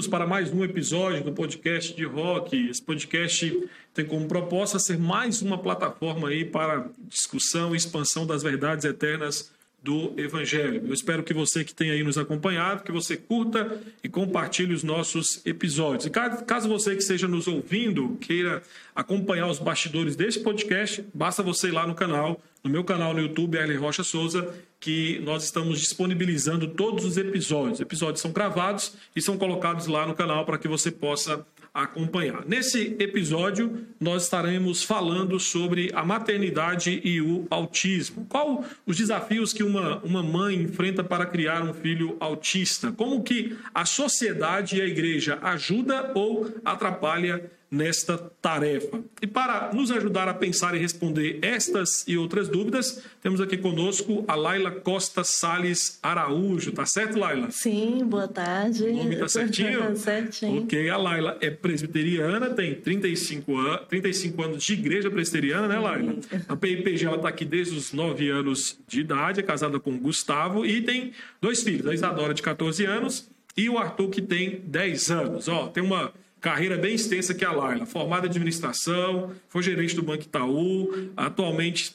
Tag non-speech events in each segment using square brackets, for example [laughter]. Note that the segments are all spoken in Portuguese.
bem-vindos para mais um episódio do podcast de rock. Esse podcast tem como proposta ser mais uma plataforma aí para discussão e expansão das verdades eternas do Evangelho. Eu espero que você que tem aí nos acompanhado, que você curta e compartilhe os nossos episódios. E caso você que esteja nos ouvindo queira acompanhar os bastidores desse podcast, basta você ir lá no canal, no meu canal no YouTube, Arlen Rocha Souza, que nós estamos disponibilizando todos os episódios. Os episódios são gravados e são colocados lá no canal para que você possa acompanhar. Nesse episódio, nós estaremos falando sobre a maternidade e o autismo. Qual os desafios que uma, uma mãe enfrenta para criar um filho autista? Como que a sociedade e a igreja ajuda ou atrapalha nesta tarefa. E para nos ajudar a pensar e responder estas e outras dúvidas, temos aqui conosco a Laila Costa Sales Araújo. Tá certo, Laila? Sim, boa tarde. O nome tá [laughs] certinho? certinho. Ok, a Laila é presbiteriana, tem 35, an 35 anos de igreja presbiteriana, né, Laila? A PIPG ela tá aqui desde os 9 anos de idade, é casada com o Gustavo e tem dois filhos, a Isadora de 14 anos e o Arthur que tem 10 anos. Ó, tem uma carreira bem extensa que é a Laila, formada em administração, foi gerente do Banco Itaú, atualmente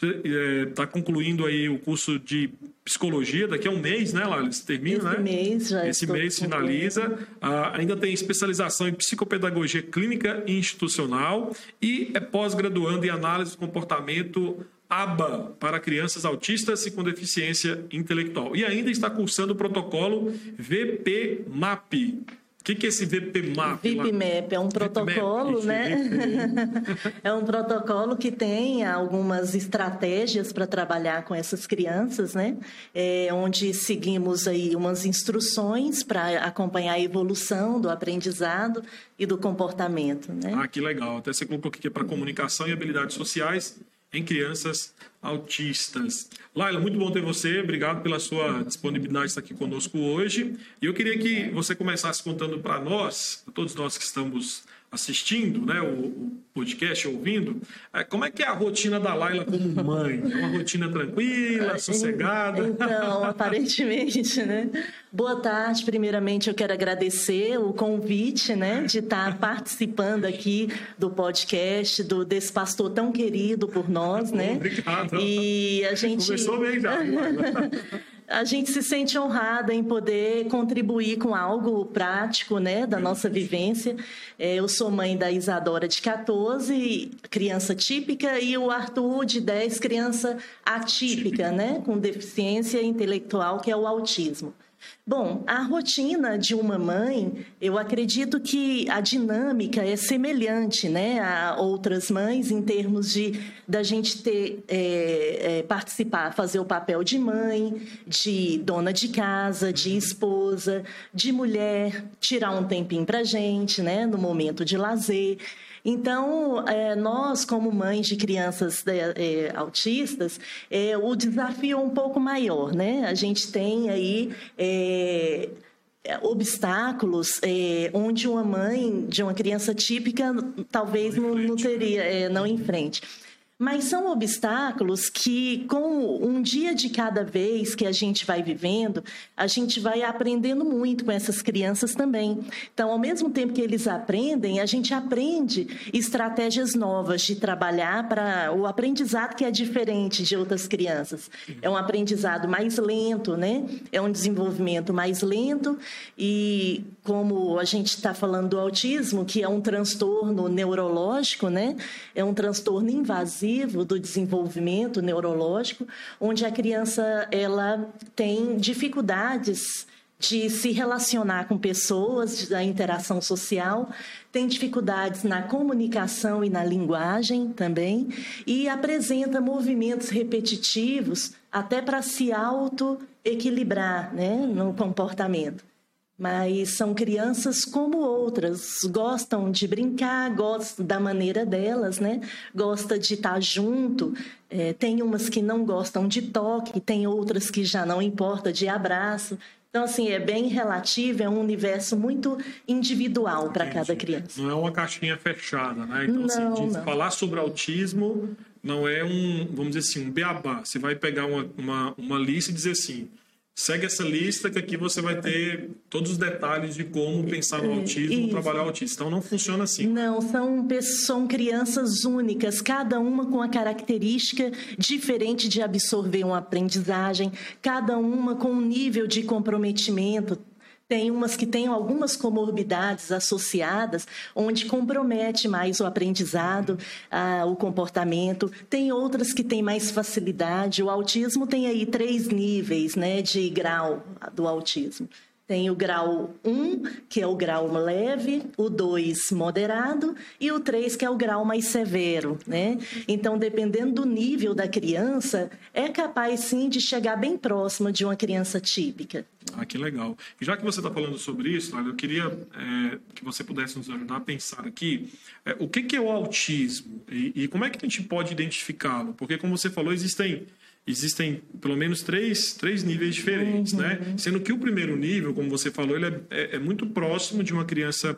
está é, concluindo aí o curso de psicologia, daqui a um mês, né, Laila? Você termina, Esse né? mês já Esse mês finaliza. Ah, ainda tem especialização em psicopedagogia clínica e institucional e é pós-graduando em análise do comportamento ABA para crianças autistas e com deficiência intelectual. E ainda está cursando o protocolo VP-MAP, o que, que é esse VPMAP? VPMAP é um protocolo, né? [laughs] é um protocolo que tem algumas estratégias para trabalhar com essas crianças, né? É, onde seguimos aí umas instruções para acompanhar a evolução do aprendizado e do comportamento, né? Ah, que legal. Até você colocou aqui é para comunicação e habilidades sociais em crianças autistas. Laila, muito bom ter você. Obrigado pela sua disponibilidade de estar aqui conosco hoje. E eu queria que você começasse contando para nós, todos nós que estamos assistindo né, o, o podcast, ouvindo, é, como é que é a rotina da Laila como mãe? É uma rotina tranquila, [laughs] sossegada? Então, aparentemente, né? Boa tarde. Primeiramente, eu quero agradecer o convite, né, de estar [laughs] participando aqui do podcast do desse pastor tão querido por nós, né? Obrigado. E a gente começou bem já. [laughs] a gente se sente honrada em poder contribuir com algo prático, né, da nossa vivência. É, eu sou mãe da Isadora de 14, criança típica, e o Arthur de 10, criança atípica, né, com deficiência intelectual, que é o autismo. Bom, a rotina de uma mãe, eu acredito que a dinâmica é semelhante, né, a outras mães em termos de da gente ter é, é, participar, fazer o papel de mãe, de dona de casa, de esposa, de mulher, tirar um tempinho para gente, né, no momento de lazer. Então, é, nós, como mães de crianças é, é, autistas, é, o desafio é um pouco maior, né? A gente tem aí é, obstáculos é, onde uma mãe de uma criança típica talvez não, não teria, é, não enfrente. Mas são obstáculos que, com um dia de cada vez que a gente vai vivendo, a gente vai aprendendo muito com essas crianças também. Então, ao mesmo tempo que eles aprendem, a gente aprende estratégias novas de trabalhar para o aprendizado que é diferente de outras crianças. É um aprendizado mais lento, né? É um desenvolvimento mais lento e, como a gente está falando do autismo, que é um transtorno neurológico, né? É um transtorno invasivo do desenvolvimento neurológico, onde a criança ela tem dificuldades de se relacionar com pessoas, da interação social, tem dificuldades na comunicação e na linguagem também, e apresenta movimentos repetitivos até para se auto-equilibrar né, no comportamento mas são crianças como outras, gostam de brincar, gostam da maneira delas, né? Gosta de estar junto. É, tem umas que não gostam de toque, tem outras que já não importa de abraço. Então, assim, é bem relativo, é um universo muito individual para cada criança. Não é uma caixinha fechada, né? Então, assim, não, assim, diz, falar sobre autismo não é um, vamos dizer assim, um beabá. Você vai pegar uma, uma, uma lista e dizer assim, segue essa lista que aqui você vai ter todos os detalhes de como pensar no autismo, Isso. trabalhar o autismo. Então não funciona assim. Não, são, são crianças únicas, cada uma com a característica diferente de absorver uma aprendizagem, cada uma com um nível de comprometimento tem umas que têm algumas comorbidades associadas, onde compromete mais o aprendizado, o comportamento. Tem outras que têm mais facilidade. O autismo tem aí três níveis né, de grau do autismo. Tem o grau 1, que é o grau leve, o 2 moderado e o 3 que é o grau mais severo, né? Então, dependendo do nível da criança, é capaz sim de chegar bem próximo de uma criança típica. Ah, que legal. E já que você está falando sobre isso, eu queria é, que você pudesse nos ajudar a pensar aqui é, o que, que, é o autismo e, e como é que a gente pode identificá-lo? Porque, como você falou, existem existem pelo menos três, três níveis diferentes, né? uhum. né? Sendo que o primeiro nível, como você falou, ele é, é, é muito próximo de uma criança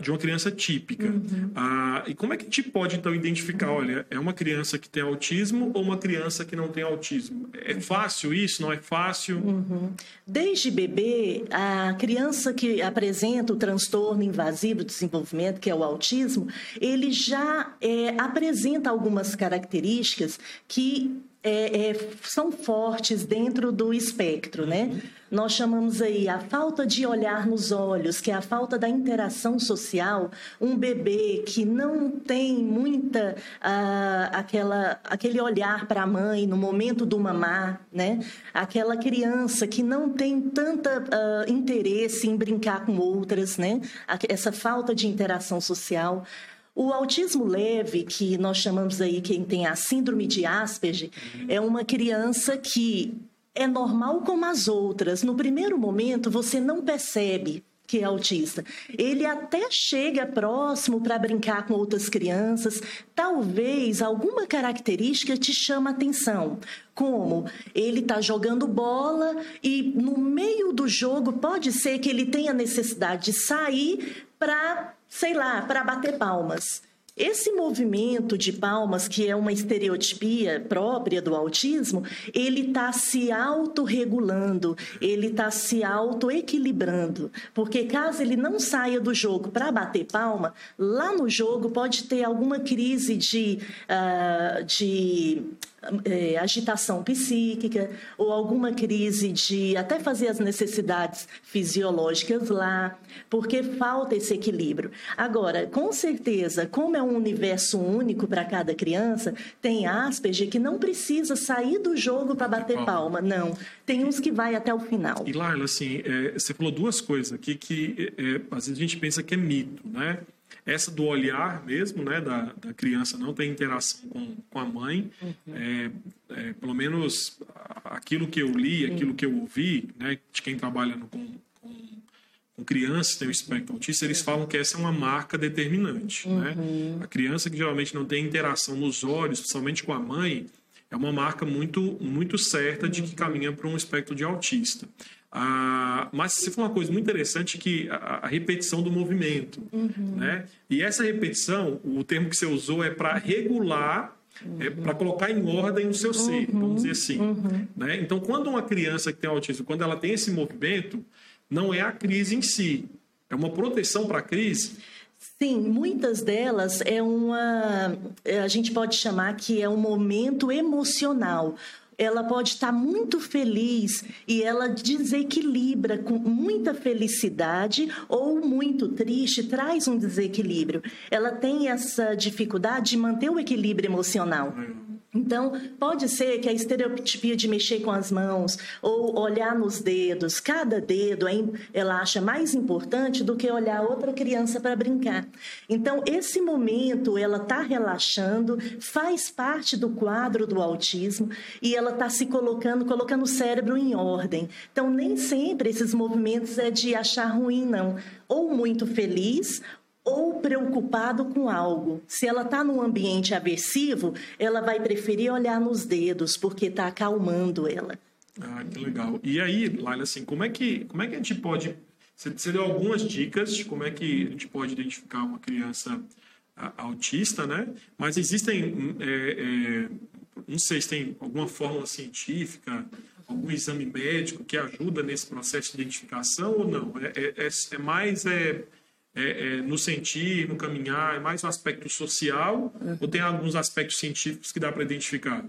de uma criança típica. Uhum. Ah, e como é que a gente pode então identificar, olha, é uma criança que tem autismo ou uma criança que não tem autismo? É fácil isso? Não é fácil? Uhum. Desde bebê, a criança que apresenta o transtorno invasivo do desenvolvimento, que é o autismo, ele já é, apresenta algumas características que é, é, são fortes dentro do espectro, né? Uhum. Nós chamamos aí a falta de olhar nos olhos, que é a falta da interação social. Um bebê que não tem muita uh, aquela, aquele olhar para a mãe no momento do mamar, né? Aquela criança que não tem tanta uh, interesse em brincar com outras, né? Essa falta de interação social. O autismo leve, que nós chamamos aí quem tem a síndrome de Asperger, é uma criança que é normal como as outras. No primeiro momento, você não percebe que é autista. Ele até chega próximo para brincar com outras crianças. Talvez alguma característica te chama atenção. Como ele está jogando bola e no meio do jogo pode ser que ele tenha necessidade de sair para sei lá, para bater palmas. Esse movimento de palmas, que é uma estereotipia própria do autismo, ele está se autorregulando, ele está se autoequilibrando. Porque caso ele não saia do jogo para bater palma, lá no jogo pode ter alguma crise de, uh, de é, agitação psíquica ou alguma crise de até fazer as necessidades fisiológicas lá, porque falta esse equilíbrio. Agora, com certeza, como é um universo único para cada criança, tem Asperger que não precisa sair do jogo para bater palma, não. Tem uns que vai até o final. E Laila, assim, é, você falou duas coisas aqui que é, às vezes a gente pensa que é mito, né? Essa do olhar mesmo, né, da, da criança não ter interação com, com a mãe, uhum. é, é, pelo menos aquilo que eu li, aquilo que eu ouvi, né, de quem trabalha no, com, com, com crianças tem o espectro autista, eles falam que essa é uma marca determinante, né? uhum. né? A criança que geralmente não tem interação nos olhos, principalmente com a mãe, é uma marca muito muito certa de que uhum. caminha para um espectro de autista. Ah, mas você falou uma coisa muito interessante que a, a repetição do movimento, uhum. né? E essa repetição, o termo que você usou é para regular, uhum. é para colocar em ordem o seu ser, uhum. vamos dizer assim, uhum. né? Então, quando uma criança que tem autismo, quando ela tem esse movimento, não é a crise em si, é uma proteção para a crise. Sim, muitas delas é uma, a gente pode chamar que é um momento emocional ela pode estar muito feliz e ela desequilibra com muita felicidade ou muito triste, traz um desequilíbrio. Ela tem essa dificuldade de manter o equilíbrio emocional. Então, pode ser que a estereotipia de mexer com as mãos ou olhar nos dedos, cada dedo ela acha mais importante do que olhar outra criança para brincar. Então, esse momento ela está relaxando, faz parte do quadro do autismo e ela está se colocando, colocando o cérebro em ordem. Então, nem sempre esses movimentos é de achar ruim, não. Ou muito feliz ou preocupado com algo. Se ela está num ambiente aversivo, ela vai preferir olhar nos dedos, porque está acalmando ela. Ah, que legal. E aí, Laila, assim, como é que, como é que a gente pode... Você deu algumas dicas de como é que a gente pode identificar uma criança autista, né? Mas existem, é, é, não sei se tem alguma fórmula científica algum exame médico que ajuda nesse processo de identificação ou não? É, é, é, é mais é, é, é, no sentir, no caminhar, é mais o aspecto social uhum. ou tem alguns aspectos científicos que dá para identificar?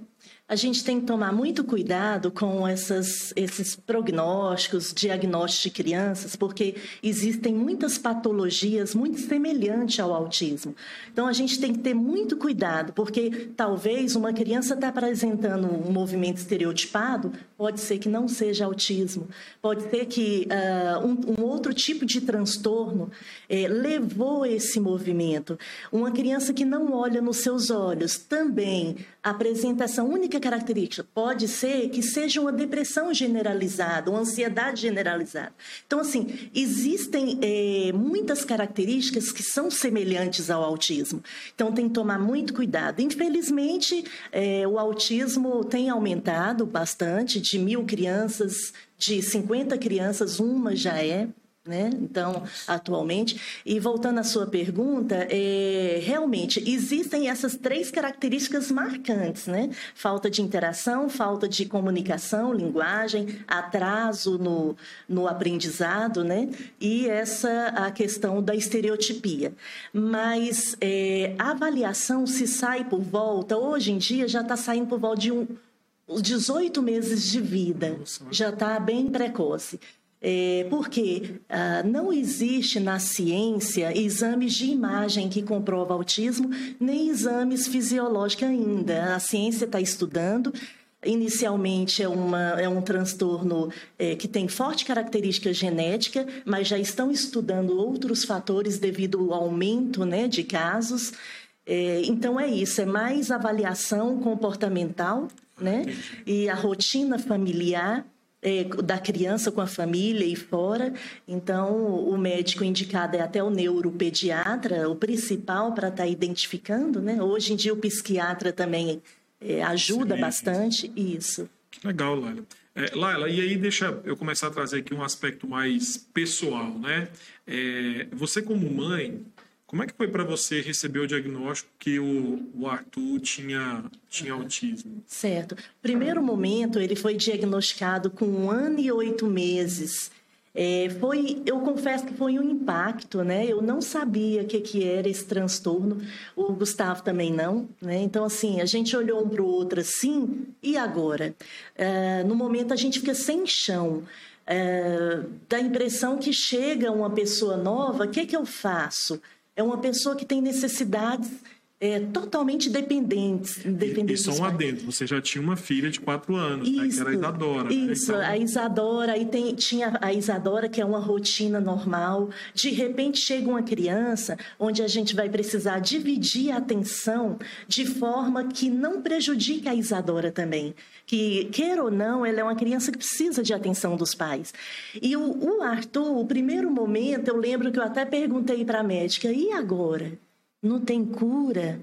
A gente tem que tomar muito cuidado com essas, esses prognósticos, diagnósticos de crianças, porque existem muitas patologias muito semelhantes ao autismo. Então, a gente tem que ter muito cuidado, porque talvez uma criança está apresentando um movimento estereotipado, pode ser que não seja autismo, pode ser que uh, um, um, outro tipo de transtorno eh, levou esse movimento. Uma criança que não olha nos seus olhos também apresenta essa única característica. Pode ser que seja uma depressão generalizada, uma ansiedade generalizada. Então, assim, existem é, muitas características que são semelhantes ao autismo. Então, tem que tomar muito cuidado. Infelizmente, é, o autismo tem aumentado bastante, de mil crianças, de 50 crianças, uma já é né? Então, atualmente. E voltando à sua pergunta, é, realmente existem essas três características marcantes, né? Falta de interação, falta de comunicação, linguagem, atraso no, no aprendizado, né? E essa a questão da estereotipia. Mas é, a avaliação se sai por volta, hoje em dia já está saindo por volta de um, 18 meses de vida, já está bem precoce. É, porque ah, não existe na ciência exames de imagem que comprova autismo, nem exames fisiológicos ainda. A ciência está estudando. Inicialmente é, uma, é um transtorno é, que tem forte característica genética, mas já estão estudando outros fatores devido ao aumento né, de casos. É, então é isso, é mais avaliação comportamental né, e a rotina familiar é, da criança com a família e fora. Então, o médico indicado é até o neuropediatra, o principal para estar tá identificando, né? Hoje em dia, o psiquiatra também é, ajuda Sim. bastante. Isso. Legal, Laila. É, Laila, e aí deixa eu começar a trazer aqui um aspecto mais pessoal, né? É, você como mãe, como é que foi para você receber o diagnóstico que o, o Arthur tinha, tinha autismo? Certo. Primeiro momento, ele foi diagnosticado com um ano e oito meses. É, foi, eu confesso que foi um impacto, né? Eu não sabia o que, que era esse transtorno, o Gustavo também não, né? Então, assim, a gente olhou um para o outro assim, e agora? É, no momento, a gente fica sem chão. É, dá a impressão que chega uma pessoa nova, o que, que eu faço? É uma pessoa que tem necessidades é, totalmente dependentes. dependentes e, só um adendo, você já tinha uma filha de quatro anos, isso, né, que era a Isadora. Isso, né? então... a Isadora, aí tem, tinha a Isadora, que é uma rotina normal. De repente chega uma criança onde a gente vai precisar dividir a atenção de forma que não prejudique a Isadora também. Que, queira ou não, ela é uma criança que precisa de atenção dos pais. E o, o Arthur, o primeiro momento, eu lembro que eu até perguntei para a médica, e agora? Não tem cura,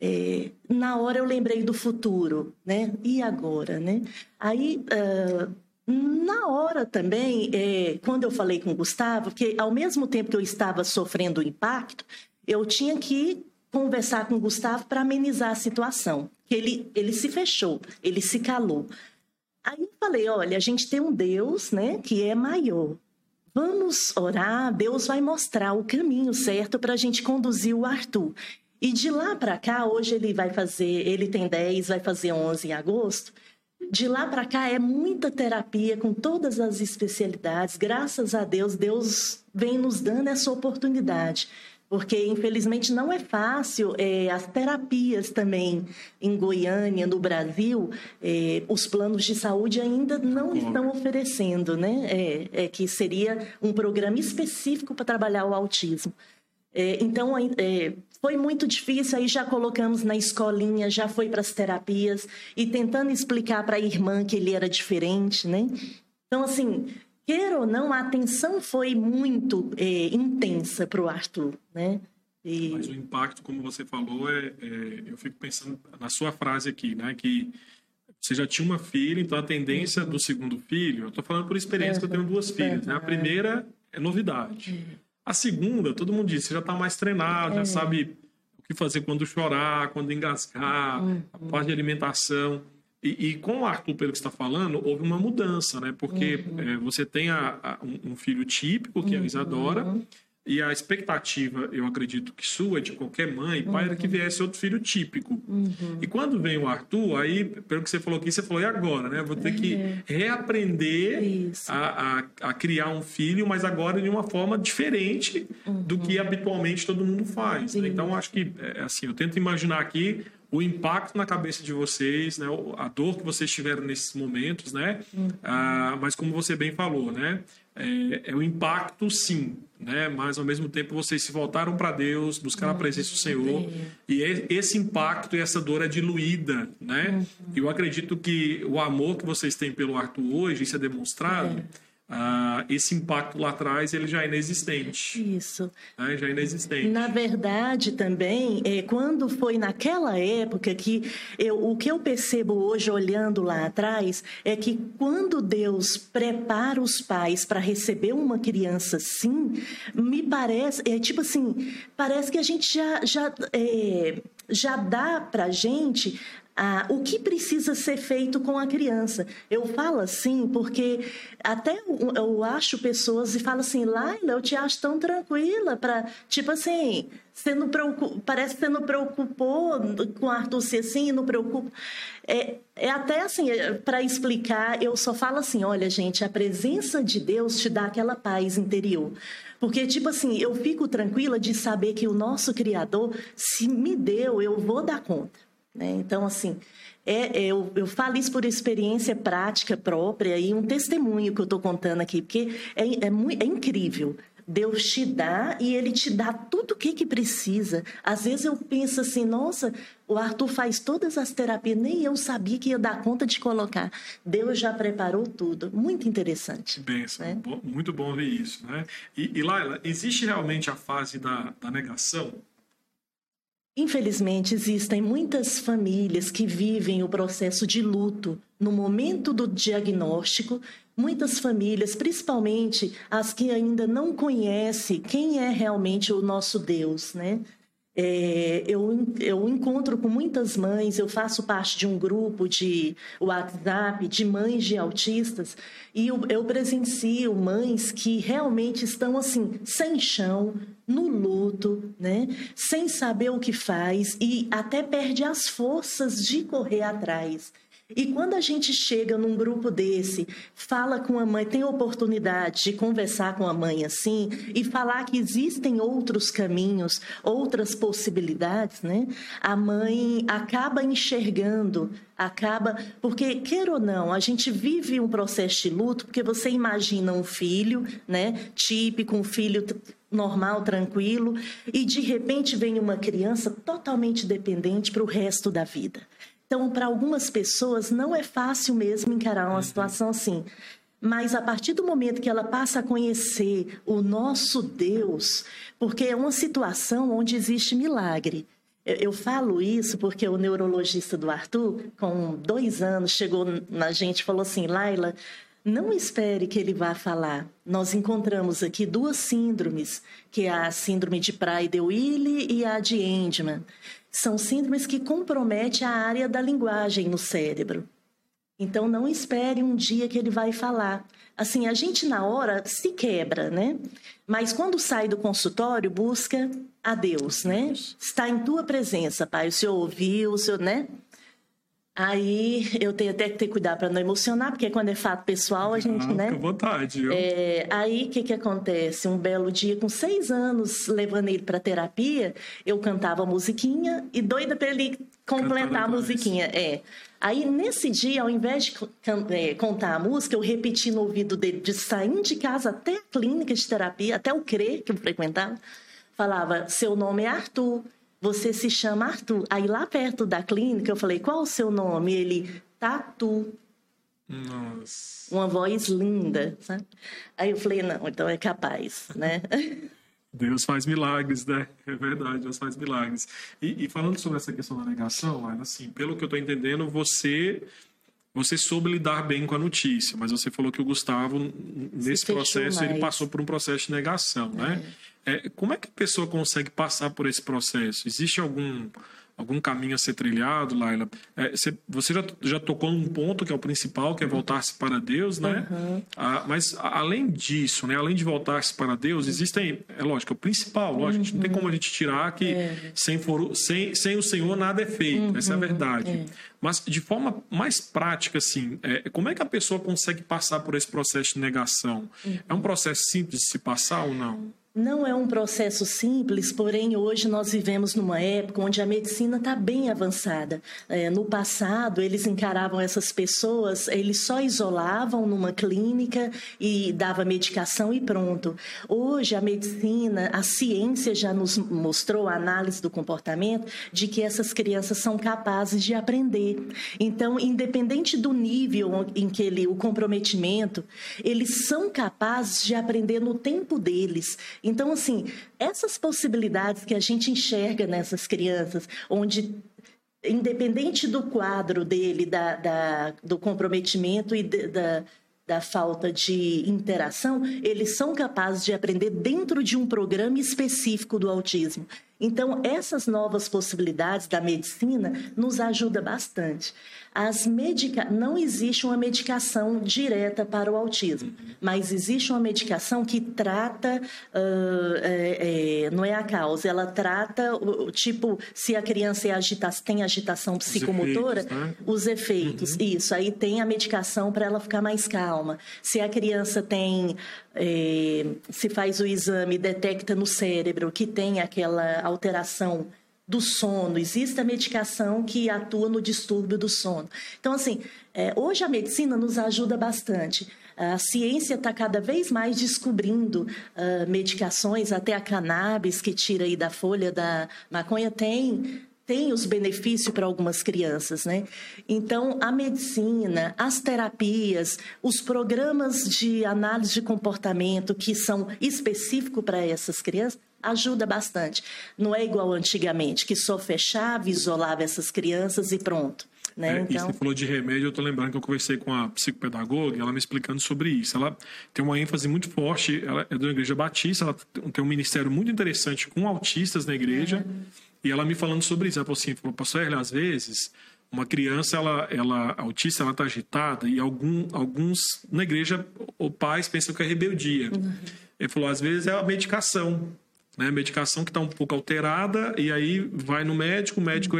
é, na hora eu lembrei do futuro, né? E agora, né? Aí, uh, na hora também, é, quando eu falei com o Gustavo, que ao mesmo tempo que eu estava sofrendo o impacto, eu tinha que conversar com o Gustavo para amenizar a situação. Ele, ele se fechou, ele se calou. Aí eu falei, olha, a gente tem um Deus, né, que é maior. Vamos orar, Deus vai mostrar o caminho certo para a gente conduzir o Arthur. E de lá para cá, hoje ele vai fazer, ele tem 10, vai fazer 11 em agosto. De lá para cá é muita terapia com todas as especialidades. Graças a Deus, Deus vem nos dando essa oportunidade porque infelizmente não é fácil. É, as terapias também em Goiânia, no Brasil, é, os planos de saúde ainda não estão oferecendo, né? É, é que seria um programa específico para trabalhar o autismo. É, então, é, foi muito difícil, aí já colocamos na escolinha, já foi para as terapias e tentando explicar para a irmã que ele era diferente, né? Então, assim, queira ou não, a atenção foi muito é, intensa para o Arthur, né? E... Mas o impacto, como você falou, é, é, eu fico pensando na sua frase aqui, né? Que você já tinha uma filha, então a tendência do segundo filho, eu estou falando por experiência que eu tenho duas filhas, né? A primeira é novidade. A segunda, todo mundo diz, você já está mais treinado, já é. sabe o que fazer quando chorar, quando engasgar, a parte de alimentação. E, e, com o Arthur, pelo que está falando, houve uma mudança, né? Porque uhum. é, você tem a, a, um, filho típico, que uhum. é a Isadora, e a expectativa, eu acredito que sua, de qualquer mãe e pai, uhum. era que viesse outro filho típico. Uhum. E quando vem o Arthur, aí, pelo que você falou aqui, você falou, e agora, né? Vou ter que uhum. reaprender a, a, a, criar um filho, mas agora de uma forma diferente do que uhum. habitualmente todo mundo faz. Né? Então, acho que, é, assim, eu tento imaginar aqui o impacto na cabeça de vocês, né? A dor que vocês tiveram nesses momentos, né? Uhum. Ah, mas como você bem falou, né? É, é o impacto, sim, né? Mas ao mesmo tempo vocês se voltaram para Deus, buscaram a presença do Senhor e esse impacto e essa dor é diluída, né? Uhum. Eu acredito que o amor que vocês têm pelo Arthur hoje, isso é demonstrado. É ah, esse impacto lá atrás ele já é inexistente. Isso. Né? Já é inexistente. Na verdade, também, é, quando foi naquela época que eu, o que eu percebo hoje, olhando lá atrás, é que quando Deus prepara os pais para receber uma criança assim, me parece, é tipo assim, parece que a gente já, já, é, já dá para gente ah, o que precisa ser feito com a criança. Eu falo assim porque até eu, acho pessoas e falo assim, Laila, eu te acho tão tranquila para, tipo assim, você não preocupa, parece que você não preocupou com Arthur ser assim, não preocupa. É, é até assim, é, para explicar, eu só falo assim, olha gente, a presença de Deus te dá aquela paz interior. Porque, tipo assim, eu fico tranquila de saber que o nosso Criador, se me deu, eu vou dar conta. Né? Então, assim, é, é, eu, eu falo isso por experiência prática própria e um testemunho que eu estou contando aqui, porque é, é, é, incrível. Deus te dá e ele te dá tudo o que, que precisa. Às vezes eu penso assim, nossa, o Arthur faz todas as terapias, nem eu sabia que ia dar conta de colocar. Deus já preparou tudo. Muito interessante. Benção. Né? Muito bom ver isso. Né? E, e Laila, existe realmente a fase da, da negação? Infelizmente, existem muitas famílias que vivem o processo de luto no momento do diagnóstico. Muitas famílias, principalmente as que ainda não conhecem quem é realmente o nosso Deus, né? É, eu, eu encontro com muitas mães, eu faço parte de um grupo de WhatsApp de mães de autistas e eu, eu presencio mães que realmente estão assim, sem chão, no luto, né? sem saber o que faz e até perde as forças de correr atrás. E quando a gente chega num grupo desse, fala com a mãe, tem oportunidade de conversar com a mãe assim e falar que existem outros caminhos, outras possibilidades, né? A mãe acaba enxergando, acaba, porque quer ou não, a gente vive um processo de luto, porque você imagina um filho, né, típico, um filho normal, tranquilo, e de repente vem uma criança totalmente dependente para o resto da vida. Então, para algumas pessoas, não é fácil mesmo encarar uma uhum. situação assim. Mas a partir do momento que ela passa a conhecer o nosso Deus, porque é uma situação onde existe milagre. Eu falo isso porque o neurologista do Arthur, com dois anos, chegou na gente e falou assim: Laila, não espere que ele vá falar. Nós encontramos aqui duas síndromes, que é a síndrome de Prader-Willi e a de Endman. São síndromes que comprometem a área da linguagem no cérebro. Então, não espere um dia que ele vai falar. Assim, a gente na hora se quebra, né? Mas quando sai do consultório, busca a Deus, né? Está em tua presença, Pai. O Senhor ouviu, o Senhor, né? Aí [laughs] eu tenho até que ter cuidado para não emocionar, porque quando é fato pessoal, a gente, ah, né? Fica à vontade. Eu... É, aí o que, que acontece? Um belo dia, com seis anos, levando ele para terapia, eu cantava a musiquinha e doida para ele completar a musiquinha. É. Aí nesse dia, ao invés de é, contar a música, eu repeti no ouvido dele, de sair de casa até a clínica de terapia, até o CRE que eu frequentava, falava: seu nome é Arthur você se chama Arthur. Aí lá perto da clínica eu falei, qual o seu nome? Ele, Tatu. Nossa. Uma voz linda, sabe? Aí eu falei, não, então é capaz, né? [laughs] Deus faz milagres, né? É verdade, Deus faz milagres. E, e falando sobre essa questão da negação, assim, pelo que eu estou entendendo, você você soube lidar bem com a notícia, mas você falou que o Gustavo, nesse processo, mais. ele passou por um processo de negação, né? É. É, como é que a pessoa consegue passar por esse processo? Existe algum algum caminho a ser trilhado, Laila. É, você, já, já tocou num ponto que é o principal, que é voltar-se para Deus, né? Uhum. Ah, mas além disso, né? Além de voltar-se para Deus, existem, é lógico, é o principal, lógico, uhum. não tem como a gente tirar que é. sem, for, sem, sem o Senhor nada é feito, uhum. essa é a verdade. É. Mas de forma mais prática, assim, é, como é que a pessoa consegue passar por esse processo de negação? É um processo simples de se passar ou não? Não é um processo simples, porém hoje nós vivemos numa época onde a medicina está bem avançada. É, no passado, eles encaravam essas pessoas, eles só isolavam numa clínica e dava medicação e pronto. Hoje a medicina, a ciência já nos mostrou a análise do comportamento de que essas crianças são capazes de aprender. Então, independente do nível em que ele, o comprometimento, eles são capazes de aprender no tempo deles. Então, assim, essas possibilidades que a gente enxerga nessas crianças, onde independente do quadro dele, da, da do comprometimento e de, da, da falta de interação, eles são capazes de aprender dentro de um programa específico do autismo. Então, essas novas possibilidades da medicina nos ajuda bastante. As medica... Não existe uma medicação direta para o autismo, mas existe uma medicação que trata, uh, é, é, não é a causa, ela trata, o, tipo, se a criança é agita... tem agitação psicomotora, os efeitos. Né? Os efeitos. Uhum. Isso, aí tem a medicação para ela ficar mais calma. Se a criança tem é, se faz o exame, detecta no cérebro que tem aquela alteração do sono, existe a medicação que atua no distúrbio do sono. Então, assim, é, hoje a medicina nos ajuda bastante. A ciência está cada vez mais descobrindo uh, medicações, até a cannabis que tira aí da folha da maconha tem tem os benefícios para algumas crianças, né? Então, a medicina, as terapias, os programas de análise de comportamento que são específicos para essas crianças ajuda bastante. Não é igual antigamente, que só fechava, isolava essas crianças e pronto. Né? É, então... E você falou de remédio, eu estou lembrando que eu conversei com a psicopedagoga, ela me explicando sobre isso. Ela tem uma ênfase muito forte, ela é da Igreja Batista, ela tem um ministério muito interessante com autistas na igreja, uhum. e ela me falando sobre isso. Ela falou assim, pastor Erle, às vezes uma criança ela ela autista ela está agitada e algum, alguns na igreja os pais pensam que é rebeldia uhum. ele falou às vezes é a medicação né? Medicação que está um pouco alterada, e aí vai no médico, o médico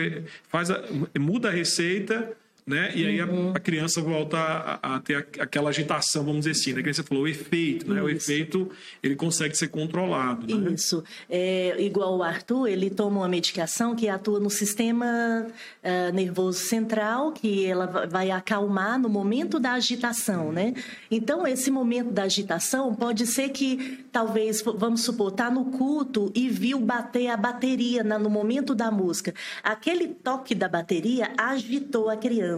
faz a, muda a receita né? E aí a, a criança volta a, a, ter aquela agitação, vamos dizer assim, né? Que você falou, o efeito, né? Isso. O efeito, ele consegue ser controlado, né? Isso. É, igual o Arthur, ele toma uma medicação que atua no sistema uh, nervoso central, que ela vai acalmar no momento da agitação, né? Então, esse momento da agitação pode ser que, talvez, vamos supor, tá no culto e viu bater a bateria na, no momento da música. Aquele toque da bateria agitou a criança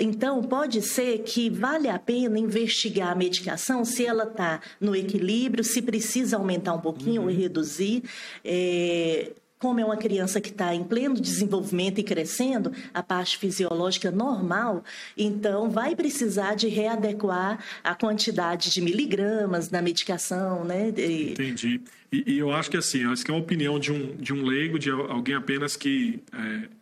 Então, pode ser que vale a pena investigar a medicação se ela está no equilíbrio, se precisa aumentar um pouquinho uhum. ou reduzir. É, como é uma criança que está em pleno desenvolvimento e crescendo, a parte fisiológica normal, então vai precisar de readequar a quantidade de miligramas na medicação, né? Entendi. E, e eu acho que assim, acho que é uma opinião de um, de um leigo, de alguém apenas que é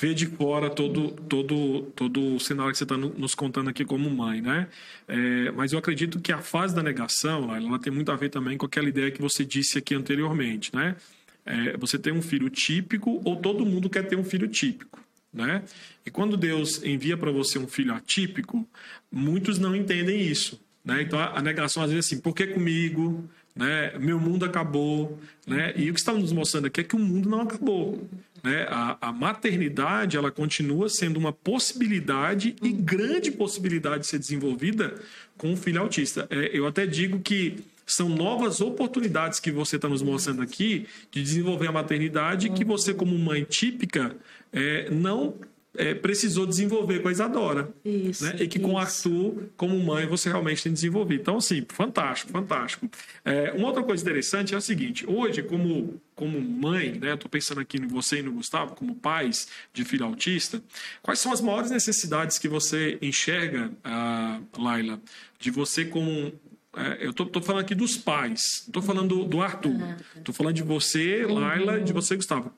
vê de fora todo, todo, todo o cenário que você está nos contando aqui como mãe, né? É, mas eu acredito que a fase da negação, ela tem muito a ver também com aquela ideia que você disse aqui anteriormente, né? É, você tem um filho típico ou todo mundo quer ter um filho típico, né? E quando Deus envia para você um filho atípico, muitos não entendem isso, né? Então a negação às vezes é assim, por que comigo? Né? Meu mundo acabou, né? E o que está nos mostrando aqui é que o mundo não acabou. Né? A, a, maternidade ela continua sendo uma possibilidade e grande possibilidade de ser desenvolvida com um filho autista. É, eu até digo que são novas oportunidades que você está nos mostrando aqui de desenvolver a maternidade que você, como mãe típica, é, não é, precisou desenvolver com a Isadora. Isso, né? E que com o Arthur, como mãe, você realmente tem desenvolvido. Então, assim, fantástico, fantástico. É, uma outra coisa interessante é o seguinte: hoje, como, como mãe, né? Estou pensando aqui no você e no Gustavo, como pais de filho autista, quais são as maiores necessidades que você enxerga, uh, Laila, de você como é, eu estou falando aqui dos pais, estou falando do, do Arthur, estou falando de você, Laila, e de você, Gustavo.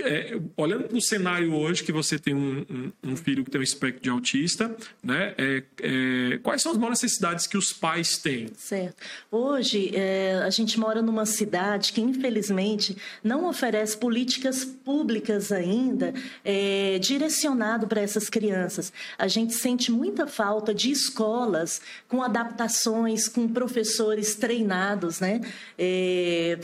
É, olhando para o cenário hoje, que você tem um, um, um, filho que tem um espectro de autista, né? É, é, quais são as maiores necessidades que os pais têm? Certo. Hoje, é, a gente mora numa cidade que, infelizmente, não oferece políticas públicas ainda é, direcionado para essas crianças. A gente sente muita falta de escolas com adaptações, com professores treinados, né? É,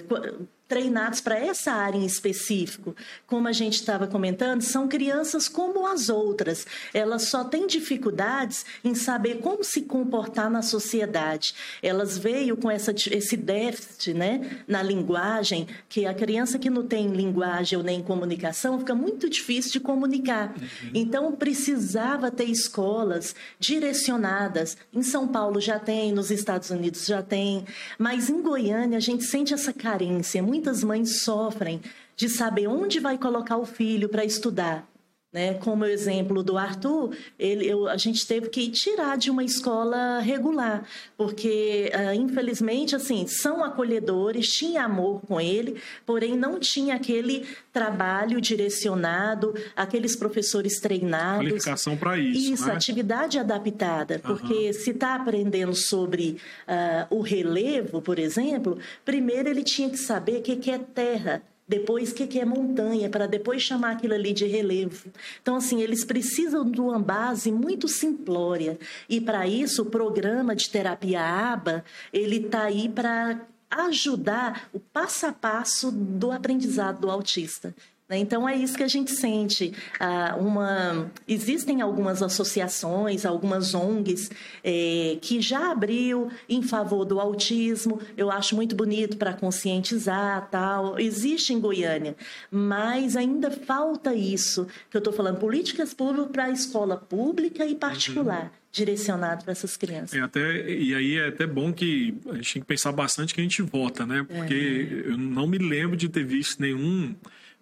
treinados para essa área em específico. Como a gente estava comentando, são crianças como as outras. Elas só têm dificuldades em saber como se comportar na sociedade. Elas veio com essa, esse déficit né, na linguagem, que a criança que não tem linguagem ou nem comunicação fica muito difícil de comunicar. Uhum. Então, precisava ter escolas direcionadas. Em São Paulo já tem, nos Estados Unidos já tem, mas em Goiânia a gente sente essa carência muitas mães sofrem de saber onde vai colocar o filho para estudar. Né? Como o exemplo do Arthur, ele, eu, a gente teve que tirar de uma escola regular, porque, uh, infelizmente, assim, são acolhedores, tinha amor com ele, porém não tinha aquele trabalho direcionado, aqueles professores treinados. Qualificação para isso. Isso, né? atividade adaptada, porque uhum. se está aprendendo sobre uh, o relevo, por exemplo, primeiro ele tinha que saber o que, que é terra depois, o que, é montanha, para depois chamar aquilo ali de relevo. Então, assim, eles precisam de uma base muito simplória. E, para isso, o programa de terapia ABA, ele está aí para ajudar o passo a passo do aprendizado do autista. Né? Então é isso que a gente sente. Ah, uma, existem algumas associações, algumas ONGs é, que já abriu em favor do autismo. Eu acho muito bonito para conscientizar tal. Existe em Goiânia, mas ainda falta isso que eu estou falando. Políticas públicas para a escola pública e particular. Uhum direcionado para essas crianças. É até, e aí é até bom que a gente tem que pensar bastante que a gente vota, né? Porque é. eu não me lembro de ter visto nenhum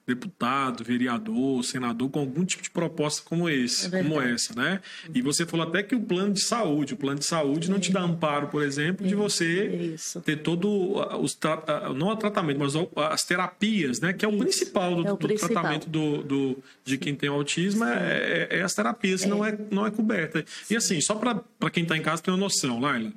deputado, vereador, senador com algum tipo de proposta como esse, é como essa, né? E você falou até que o plano de saúde, o plano de saúde não te dá amparo, por exemplo, de você Isso. ter todo os não o tratamento, mas as terapias, né? Que é o Isso. principal do, é o do principal. tratamento do, do, de quem tem autismo é, é, é, as terapias, é. não é não é coberta. E assim, só para quem está em casa ter uma noção, Laila,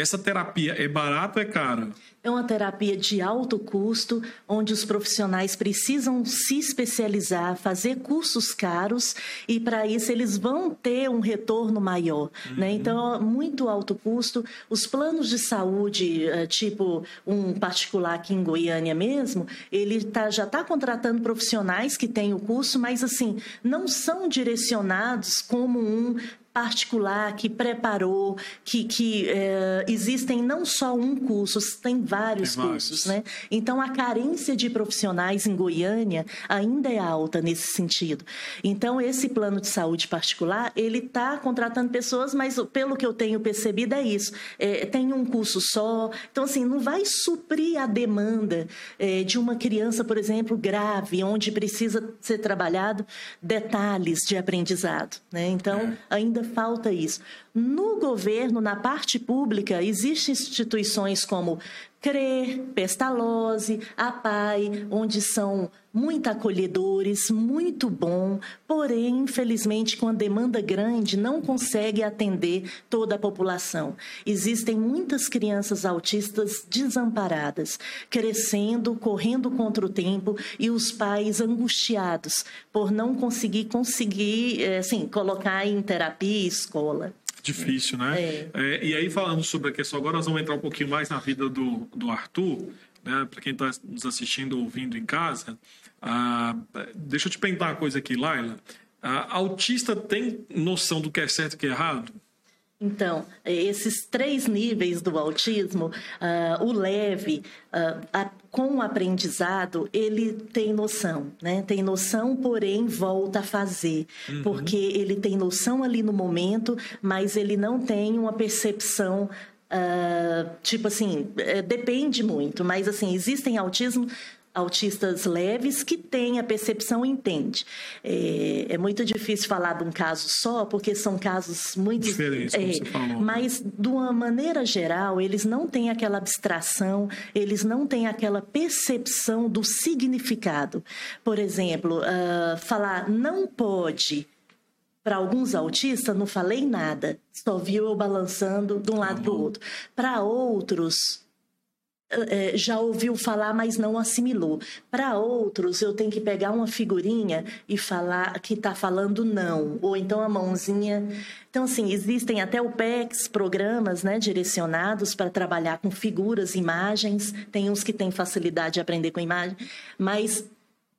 essa terapia é barata ou é cara? É uma terapia de alto custo, onde os profissionais precisam se especializar, fazer cursos caros e para isso eles vão ter um retorno maior. Né? Uhum. Né? Então, muito alto custo. Os planos de saúde, eh, tipo um particular aqui em Goiânia mesmo, ele tá, já está contratando profissionais que têm o curso, mas assim, não são direcionados como um particular que preparou, que, que é, existem não só um curso, tem vários tem cursos, né? Então a carência de profissionais em Goiânia ainda é alta nesse sentido. Então esse plano de saúde particular ele está contratando pessoas, mas pelo que eu tenho percebido é isso. É, tem um curso só, então assim não vai suprir a demanda é, de uma criança, por exemplo, grave, onde precisa ser trabalhado detalhes de aprendizado, né? Então é. ainda falta isso. No governo, na parte pública, existem instituições como CRE, Pestalozzi, APAI, onde são muito acolhedores, muito bom, porém, infelizmente, com a demanda grande, não consegue atender toda a população. Existem muitas crianças autistas desamparadas, crescendo, correndo contra o tempo e os pais angustiados por não conseguir conseguir, assim, colocar em terapia e escola. Difícil, né? É. É, e aí, falando sobre a questão, agora nós vamos entrar um pouquinho mais na vida do, do Arthur, né? Para quem está nos assistindo, ouvindo em casa. Ah, deixa eu te perguntar uma coisa aqui, Laila. A autista tem noção do que é certo e que é errado? Então, esses três níveis do autismo, uh, o leve, uh, a, com o aprendizado, ele tem noção, né? Tem noção, porém volta a fazer, uhum. porque ele tem noção ali no momento, mas ele não tem uma percepção Uh, tipo assim, é, depende muito, mas assim, existem autismo, autistas leves que têm a percepção e entende. É, é, muito difícil falar de um caso só, porque são casos muito diferentes. É, mas, de uma maneira geral, eles não têm aquela abstração, eles não têm aquela percepção do significado. Por exemplo, uh, falar não pode para alguns autistas, não falei nada, só viu eu balançando de um lado para o outro. Para outros, já ouviu falar, mas não assimilou. Para outros, eu tenho que pegar uma figurinha e falar que está falando não, ou então a mãozinha. Então, assim, existem até o PEX, programas né, direcionados para trabalhar com figuras, imagens. Tem uns que têm facilidade de aprender com imagem, mas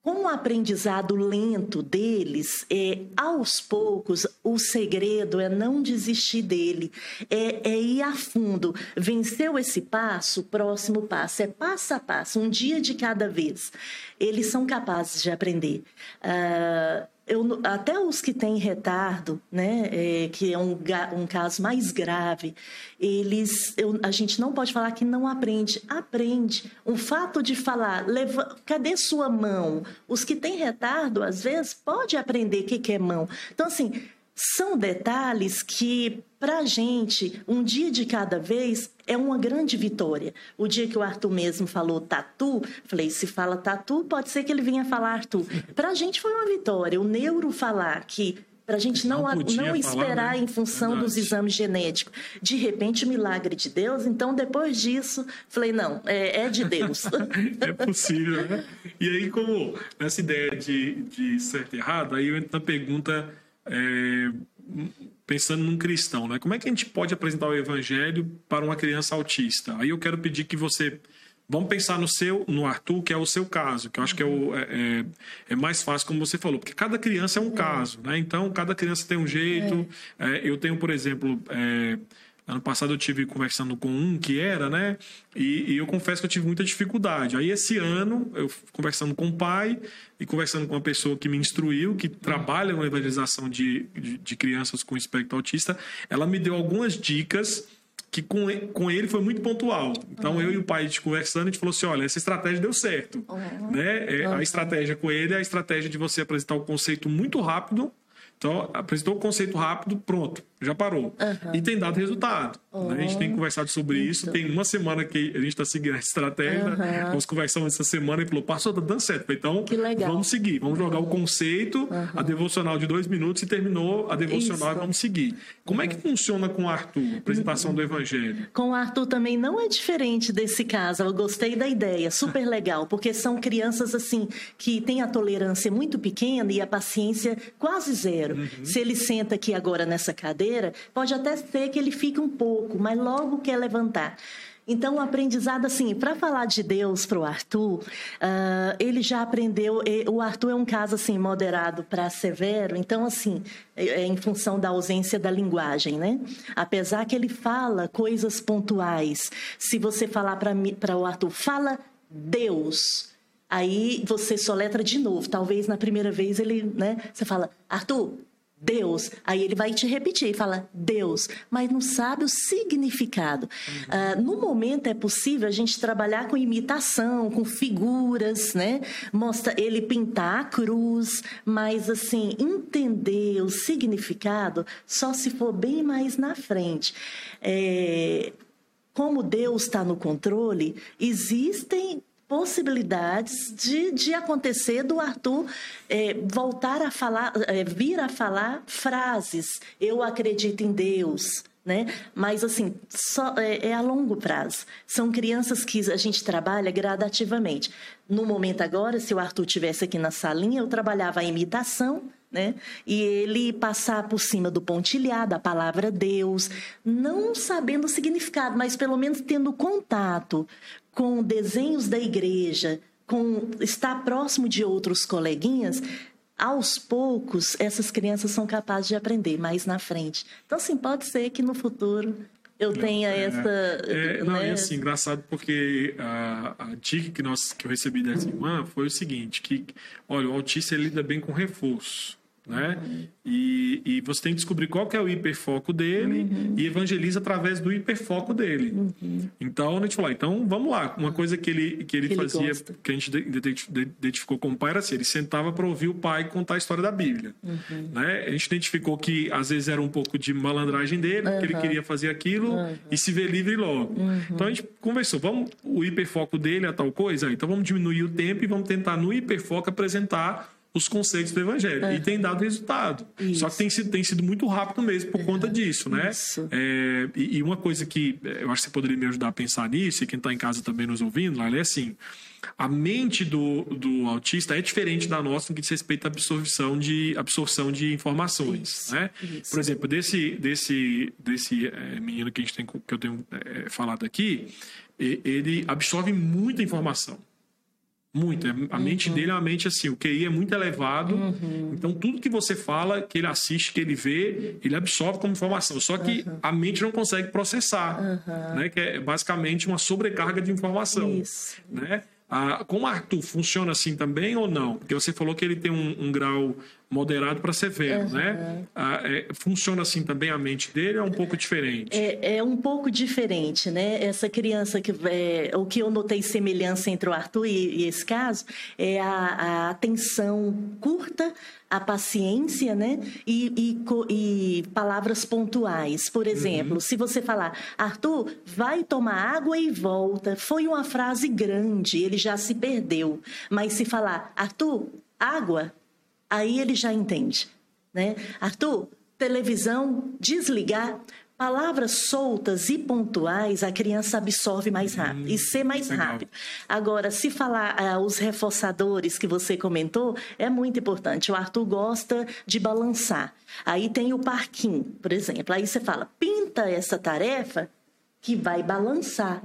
com o aprendizado lento deles, é, aos poucos, o segredo é não desistir dele, é, é ir a fundo. Venceu esse passo, próximo passo é passo a passo, um dia de cada vez. Eles são capazes de aprender. Uh, eu, até os que têm retardo, né, é, que é um, um caso mais grave, eles, eu, a gente não pode falar que não aprende, aprende. O fato de falar, leva, cadê sua mão? Os que têm retardo, às vezes, pode aprender o que, que é mão. Então, assim, são detalhes que, para a gente, um dia de cada vez é uma grande vitória. O dia que o Arthur mesmo falou tatu, falei, se fala tatu, pode ser que ele venha falar Arthur. Para a gente foi uma vitória. O neuro falar que para a gente não, não, não esperar né? em função Verdade. dos exames genéticos. De repente, milagre de Deus. Então, depois disso, falei, não, é, é de Deus. [laughs] é possível, né? E aí, como nessa ideia de, de certo e errado, aí eu entro na pergunta é, pensando num cristão, né? Como é que a gente pode apresentar o evangelho para uma criança autista? Aí eu quero pedir que você Vamos pensar no seu, no Arthur, que é o seu caso, que eu acho que é, o, é, é, é mais fácil, como você falou, porque cada criança é um é. caso, né? Então, cada criança tem um jeito. É. Eu tenho, por exemplo, Ano passado eu tive conversando com um que era, né? E, e, eu confesso que eu tive muita dificuldade. Aí esse ano, eu conversando com o pai e conversando com uma pessoa que me instruiu, que trabalha na evangelização de, de, de crianças com espectro autista, ela me deu algumas dicas que com, com ele foi muito pontual. Então, uhum. eu e o pai, a gente conversando, a gente falou assim, olha, essa estratégia deu certo. Uhum. Né? É, uhum. A estratégia com ele é a estratégia de você apresentar o conceito muito rápido, então, apresentou o conceito rápido, pronto, já parou. Uhum. E tem dado resultado. Uhum. Né? A gente tem conversado sobre isso. isso. Tem uma semana que a gente está seguindo essa estratégia. Uhum. Nós conversamos essa semana e falou: passou, tá dando certo. Então, vamos seguir. Vamos jogar o conceito, a devocional de dois minutos e terminou a devocional isso. e vamos seguir. Como é que funciona com o Arthur, a apresentação do Evangelho? Com o Arthur também não é diferente desse caso. Eu gostei da ideia, super [laughs] legal, porque são crianças assim que têm a tolerância muito pequena e a paciência quase zero. Uhum. Se ele senta aqui agora nessa cadeira, pode até ser que ele fique um pouco, mas logo quer levantar. Então, o aprendizado, assim, para falar de Deus para o Arthur, uh, ele já aprendeu. O Arthur é um caso, assim, moderado para severo, então, assim, é, é em função da ausência da linguagem, né? Apesar que ele fala coisas pontuais. Se você falar para o Arthur, fala Deus. Aí você soletra de novo. Talvez na primeira vez ele, né? Você fala, Arthur, Deus. Aí ele vai te repetir e fala Deus, mas não sabe o significado. Uhum. Uh, no momento é possível a gente trabalhar com imitação, com figuras, né? Mostra ele pintar a cruz, mas assim entender o significado só se for bem mais na frente. É, como Deus está no controle, existem possibilidades de, de acontecer do Arthur é, voltar a falar, é, vir a falar frases. Eu acredito em Deus. Né? Mas assim, só, é, é, a longo prazo. São crianças que a gente trabalha gradativamente. No momento agora, se o Arthur tivesse aqui na salinha, eu trabalhava a imitação, né? E ele passar por cima do pontilhar da palavra Deus, não sabendo o significado, mas pelo menos tendo contato com desenhos da igreja, com estar próximo de outros coleguinhas, aos poucos essas crianças são capazes de aprender mais na frente. Então, assim, pode ser que no futuro eu tenha é, essa. É, não, né? é assim, engraçado porque a, a, dica que, nós, que eu recebi dessa irmã foi o seguinte: que, olha, o autista lida bem com reforço. Né? E, e, você tem que descobrir qual que é o hiperfoco dele uhum. e evangeliza através do hiperfoco dele. Uhum. Então, a gente falou, então vamos lá. Uma coisa que ele, que ele que fazia, ele que a gente identificou como pai, era assim: ele sentava para ouvir o pai contar a história da Bíblia. Uhum. Né? A gente identificou que às vezes era um pouco de malandragem dele, que ele queria fazer aquilo e se ver livre logo. Uhum. Então a gente conversou, vamos, o hiperfoco dele é tal coisa, então vamos diminuir o tempo e vamos tentar no hiperfoco apresentar os conceitos do evangelho. É. E tem dado resultado. Isso. Só que tem sido, tem sido muito rápido mesmo por conta disso, né? É, e, e, uma coisa que é, eu acho que você poderia me ajudar a pensar nisso, e quem está em casa também nos ouvindo, lá, é assim: a mente do, do autista é diferente da nossa no que diz respeito à absorção de, absorção de informações, isso. né? Isso. Por exemplo, desse, desse, desse é, menino que, a gente tem, que eu tenho é, falado aqui, ele absorve muita informação. Muito. É, a mente uhum. dele é uma mente assim, o QI é muito elevado. Uhum. Então, tudo que você fala, que ele assiste, que ele vê, ele absorve como informação. Só que uhum. a mente não consegue processar. Né? Que é basicamente uma sobrecarga de informação. Isso. Né? Ah, com o Arthur, funciona assim também ou não? Porque você falou que ele tem um, um grau moderado para severo, uhum. né? Ah, é, funciona assim também a mente dele ou é um pouco diferente? É, é um pouco diferente, né? Essa criança que é, o que eu notei semelhança entre o Arthur e, e esse caso é a, a atenção curta a paciência, né? E, e, e, palavras pontuais. Por exemplo, uhum. se você falar, Arthur, vai tomar água e volta, foi uma frase grande, ele já se perdeu. Mas se falar, Arthur, água, aí ele já entende, né? Arthur, televisão, desligar. Palavras soltas e pontuais, a criança absorve mais rápido hum, e ser mais legal. rápido. Agora, se falar ah, os reforçadores que você comentou, é muito importante. O Arthur gosta de balançar. Aí tem o parquinho, por exemplo. Aí você fala, pinta essa tarefa que vai balançar.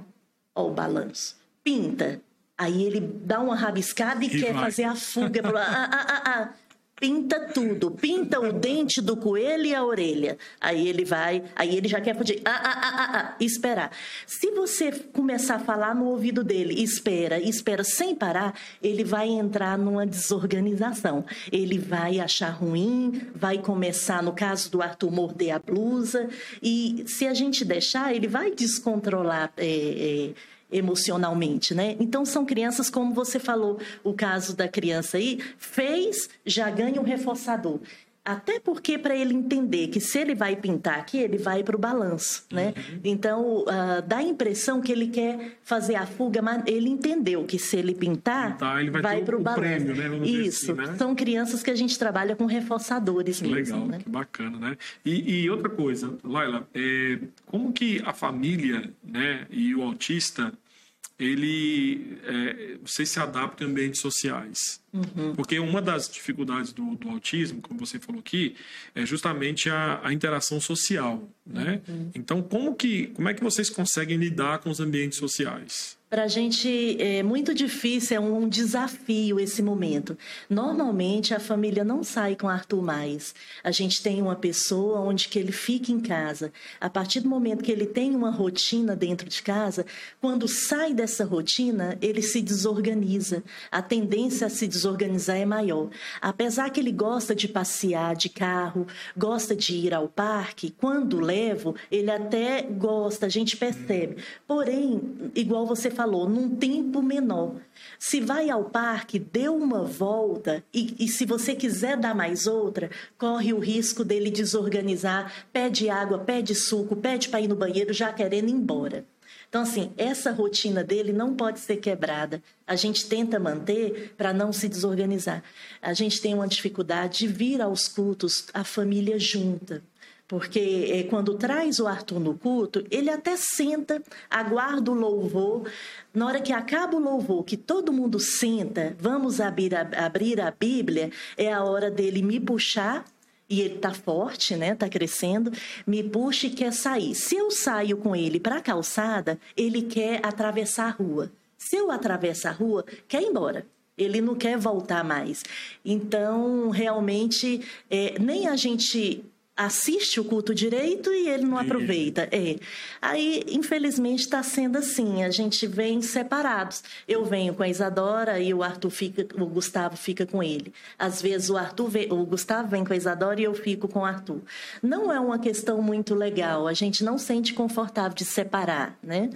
Ó, o balanço. Pinta. Aí ele dá uma rabiscada e, e quer vai. fazer a fuga. [laughs] ah, ah, ah, ah pinta tudo, pinta o dente do coelho e a orelha. Aí ele vai, aí ele já quer fugir. Ah, ah, ah, ah, ah, esperar. Se você começar a falar no ouvido dele, espera, espera sem parar, ele vai entrar numa desorganização. Ele vai achar ruim, vai começar, no caso do Arthur, morder a blusa. E se a gente deixar, ele vai descontrolar. É, é, emocionalmente, né? Então são crianças como você falou, o caso da criança aí, fez, já ganha um reforçador. Até porque para ele entender que se ele vai pintar aqui, ele vai para o balanço, né? Uhum. Então uh, dá a impressão que ele quer fazer a fuga, mas ele entendeu que se ele pintar, pintar ele vai, vai para o balanço. Prêmio, né? Vamos Isso. Assim, né? São crianças que a gente trabalha com reforçadores que mesmo. Legal, né? que bacana, né? E, e outra coisa, Laila, é, como que a família, né, e o autista ele é, você se adapta em ambientes sociais. Uhum. Porque uma das dificuldades do, do, autismo, como você falou aqui, é justamente a, a interação social, né? Uhum. Então, como que como é que vocês conseguem lidar com os ambientes sociais? Para a gente é muito difícil, é um desafio esse momento. Normalmente a família não sai com Arthur mais. A gente tem uma pessoa onde que ele fica em casa. A partir do momento que ele tem uma rotina dentro de casa, quando sai dessa rotina, ele se desorganiza. A tendência a se desorganizar é maior. Apesar que ele gosta de passear de carro, gosta de ir ao parque, quando levo, ele até gosta, a gente percebe. Porém, igual você falou, falou, num tempo menor. Se vai ao parque, dê uma volta e, e, se você quiser dar mais outra, corre o risco dele desorganizar, pede água, pede suco, pede para ir no banheiro já querendo ir embora. Então, assim, essa rotina dele não pode ser quebrada. A gente tenta manter para não se desorganizar. A gente tem uma dificuldade de vir aos cultos a família junta. Porque é, quando traz o Arthur no culto, ele até senta, aguarda o louvor. Na hora que acaba o louvor, que todo mundo senta, vamos abrir a, abrir a Bíblia, é a hora dele me puxar e ele tá forte, né? Tá crescendo, me puxa e quer sair. Se eu saio com ele para a calçada, ele quer atravessar a rua. Se eu atravesso a rua, quer ir embora. Ele não quer voltar mais. Então, realmente, é, nem a gente assiste o culto direito e ele não aproveita. É. Aí, infelizmente, está sendo assim. A gente vem separados. Eu venho com a Isadora e o Arthur fica, o Gustavo fica com ele. Às vezes o Arthur, vem, o Gustavo vem com a Isadora e eu fico com o Arthur. Não é uma questão muito legal. A gente não sente confortável de separar, né?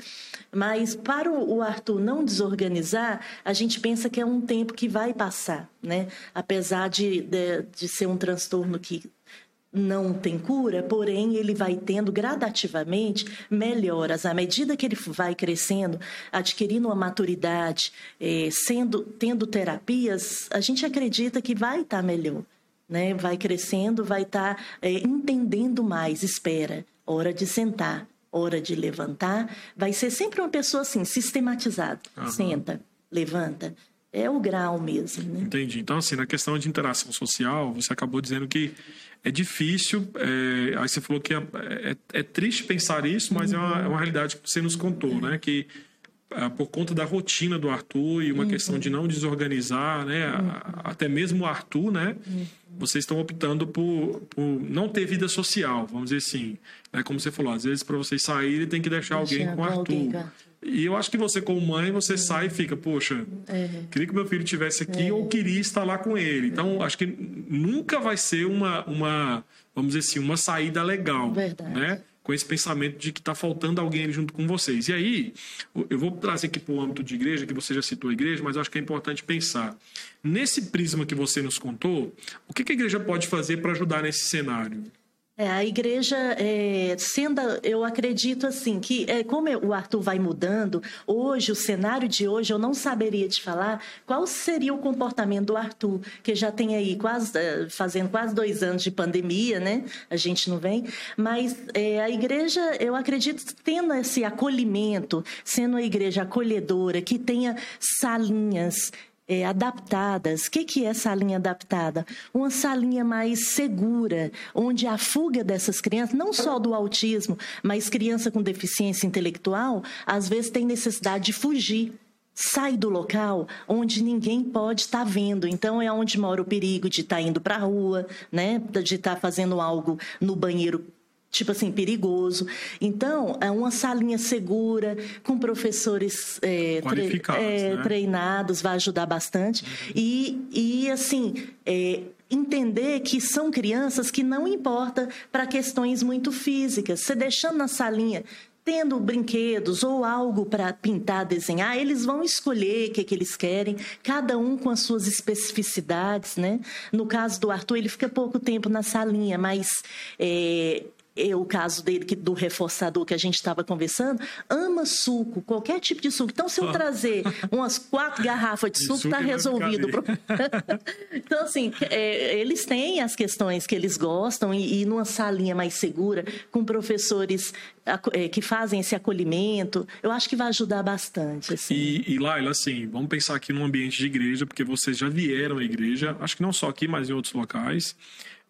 Mas para o Arthur não desorganizar, a gente pensa que é um tempo que vai passar, né? Apesar de, de, de ser um transtorno que não tem cura, porém ele vai tendo gradativamente melhoras à medida que ele vai crescendo, adquirindo uma maturidade, eh, sendo tendo terapias, a gente acredita que vai estar tá melhor, né? Vai crescendo, vai estar tá, eh, entendendo mais. Espera, hora de sentar, hora de levantar. Vai ser sempre uma pessoa assim sistematizada. Uhum. Senta, levanta, é o grau mesmo. Né? Entendi. Então, assim, na questão de interação social, você acabou dizendo que é difícil. É, aí você falou que é, é, é triste pensar isso, mas uhum. é, uma, é, uma, realidade que você nos contou, né? Que é, por conta da rotina do Arthur e uma uhum. questão de não desorganizar, né? Até mesmo o Arthur, né? Vocês estão optando por, por, não ter vida social, vamos dizer assim. Né? Como você falou, às vezes para vocês saírem tem que deixar alguém com o Arthur. Alguém, e eu acho que você, como mãe, você uhum. sai e fica, poxa, é. queria que meu filho estivesse aqui é. ou queria estar lá com ele. Então, acho que nunca vai ser uma, uma vamos dizer assim, uma saída legal. Verdade. Né? Com esse pensamento de que está faltando alguém junto com vocês. E aí, eu vou trazer aqui para o âmbito de igreja, que você já citou a igreja, mas acho que é importante pensar. Nesse prisma que você nos contou, o que a igreja pode fazer para ajudar nesse cenário? É, a igreja, é, sendo, eu acredito assim, que é, como o Arthur vai mudando, hoje, o cenário de hoje, eu não saberia te falar qual seria o comportamento do Arthur, que já tem aí quase, é, fazendo quase dois anos de pandemia, né? A gente não vem, mas é, a igreja, eu acredito, tendo esse acolhimento, sendo uma igreja acolhedora, que tenha salinhas, é, adaptadas. O que, que é salinha adaptada? Uma salinha mais segura, onde a fuga dessas crianças, não só do autismo, mas criança com deficiência intelectual, às vezes tem necessidade de fugir sai do local onde ninguém pode estar tá vendo. Então é onde mora o perigo de estar tá indo para a rua, né? de estar tá fazendo algo no banheiro tipo assim, perigoso. Então, é uma salinha segura, com professores é, tre é, né? treinados, vai ajudar bastante. Uhum. E, e, assim, é, entender que são crianças que não importa para questões muito físicas. Você deixando na salinha tendo brinquedos ou algo para pintar, desenhar, eles vão escolher o que, que eles querem, cada um com as suas especificidades, né? No caso do Arthur, ele fica pouco tempo na salinha, mas é, é o caso dele, que, do reforçador que a gente estava conversando, ama suco, qualquer tipo de suco. Então, se eu trazer umas quatro garrafas de suco, está resolvido. [laughs] então, assim, é, eles têm as questões que eles gostam e, e numa salinha mais segura, com professores é, que fazem esse acolhimento, eu acho que vai ajudar bastante. Assim. E, e Laila, assim, vamos pensar aqui num ambiente de igreja, porque vocês já vieram à igreja, acho que não só aqui, mas em outros locais.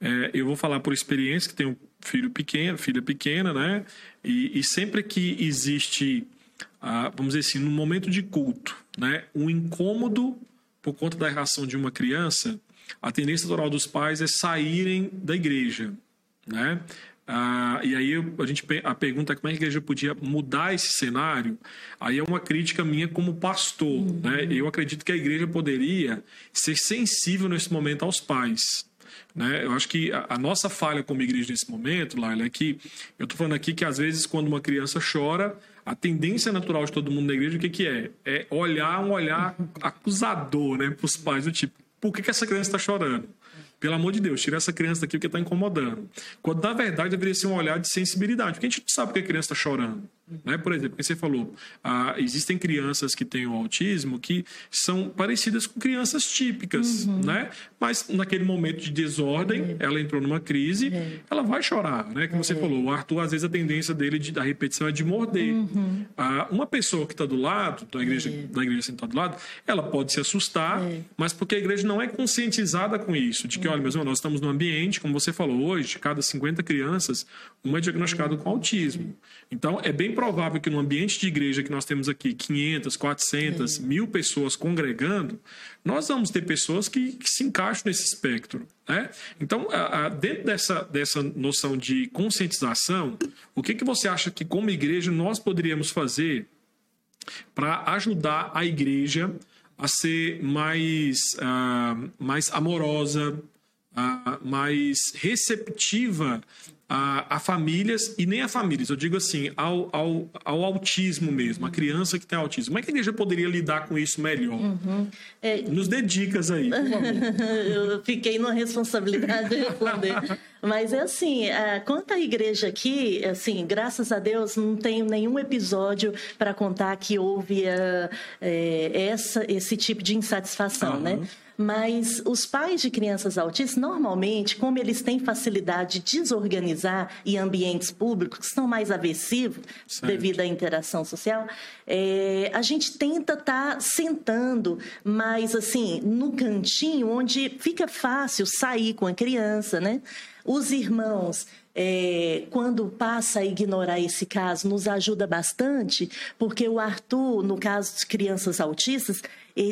É, eu vou falar por experiência que tenho filho pequeno, filha pequena, né? E, e sempre que existe, ah, vamos dizer assim, no momento de culto, né, um incômodo por conta da reação de uma criança, a tendência natural dos pais é saírem da igreja, né? Ah, e aí a gente a pergunta é como é que a igreja podia mudar esse cenário. Aí é uma crítica minha como pastor, uhum. né? Eu acredito que a igreja poderia ser sensível nesse momento aos pais, né? Eu acho que a, a, nossa falha como igreja nesse momento, Laila, é que eu estou falando aqui que às vezes quando uma criança chora, a tendência natural de todo mundo na igreja, o que, que é? É olhar um olhar [laughs] acusador né, para os pais, do tipo, por que, que essa criança está chorando? Pelo amor de Deus, tira essa criança daqui porque está incomodando. Quando na verdade deveria ser um olhar de sensibilidade, porque a gente não sabe porque a criança está chorando. Né? Por exemplo, você falou, ah, existem crianças que têm o autismo que são parecidas com crianças típicas, uhum. né? mas naquele momento de desordem, uhum. ela entrou numa crise, uhum. ela vai chorar. Né? Como você falou, o Arthur, às vezes, a tendência dele de, da repetição é de morder. Uhum. Ah, uma pessoa que está do lado, da igreja, da igreja sentada do lado, ela pode se assustar, mas porque a igreja não é conscientizada com isso, de que, olha, meus irmãos, nós estamos num ambiente, como você falou hoje, de cada 50 crianças, uma é diagnosticada com autismo. Então, é bem provável que no ambiente de igreja que nós temos aqui 500, 400, mil pessoas congregando, nós vamos ter pessoas que, que se encaixam nesse espectro. Né? Então, a, a, dentro dessa, dessa noção de conscientização, o que, que você acha que, como igreja, nós poderíamos fazer para ajudar a igreja a ser mais, uh, mais amorosa, uh, mais receptiva a, a, famílias, e nem a famílias, eu digo assim, ao, ao, ao autismo mesmo, a criança que tem autismo. Como é que a igreja poderia lidar com isso melhor? Uhum. É... Nos dê dicas aí, [laughs] eu fiquei numa responsabilidade de responder. Mas é assim, é, quanto à igreja aqui, assim, graças a Deus, não tenho nenhum episódio para contar que houve é, é, essa, esse tipo de insatisfação, uhum. né? Mas os pais de crianças autistas, normalmente, como eles têm facilidade de desorganizar em ambientes públicos que são mais aversivos certo. devido à interação social, é, a gente tenta estar tá sentando mais assim no cantinho onde fica fácil sair com a criança, né? Os irmãos é, quando passa a ignorar esse caso, nos ajuda bastante, porque o Arthur, no caso de crianças autistas,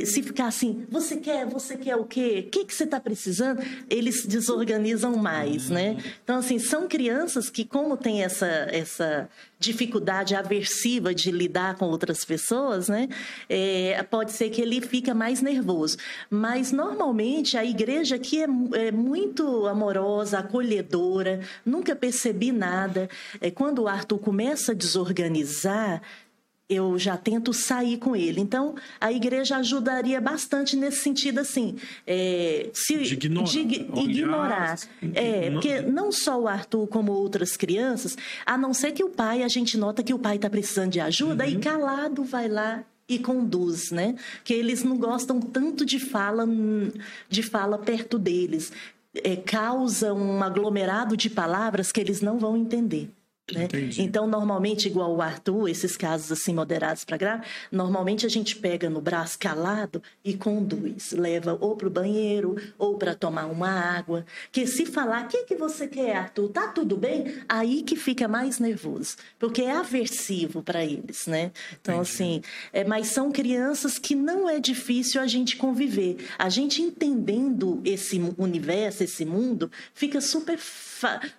se ficar assim, você quer, você quer o quê? O que, que você está precisando? Eles desorganizam mais, né? Então, assim, são crianças que, como tem essa, essa dificuldade aversiva de lidar com outras pessoas, né? É, pode ser que ele fica mais nervoso. Mas, normalmente, a igreja aqui é, é muito amorosa, acolhedora, nunca percebi nada. É, quando o Arthur começa a desorganizar, eu já tento sair com ele. Então, a igreja ajudaria bastante nesse sentido, assim, é, se, de ignorar. De ignorar. É, porque não só o Arthur, como outras crianças, a não ser que o pai, a gente nota que o pai está precisando de ajuda uhum. e calado vai lá e conduz, né? Que eles não gostam tanto de fala, de fala perto deles. É, causa um aglomerado de palavras que eles não vão entender. Né? Então, normalmente, igual o Arthur, esses casos assim moderados para grave, normalmente a gente pega no braço calado e conduz, leva ou para o banheiro ou para tomar uma água. Que se falar, o que, que você quer, Arthur? Tá tudo bem? Aí que fica mais nervoso, porque é aversivo para eles, né? Então, Entendi. assim, é, mas são crianças que não é difícil a gente conviver. A gente entendendo esse universo, esse mundo, fica super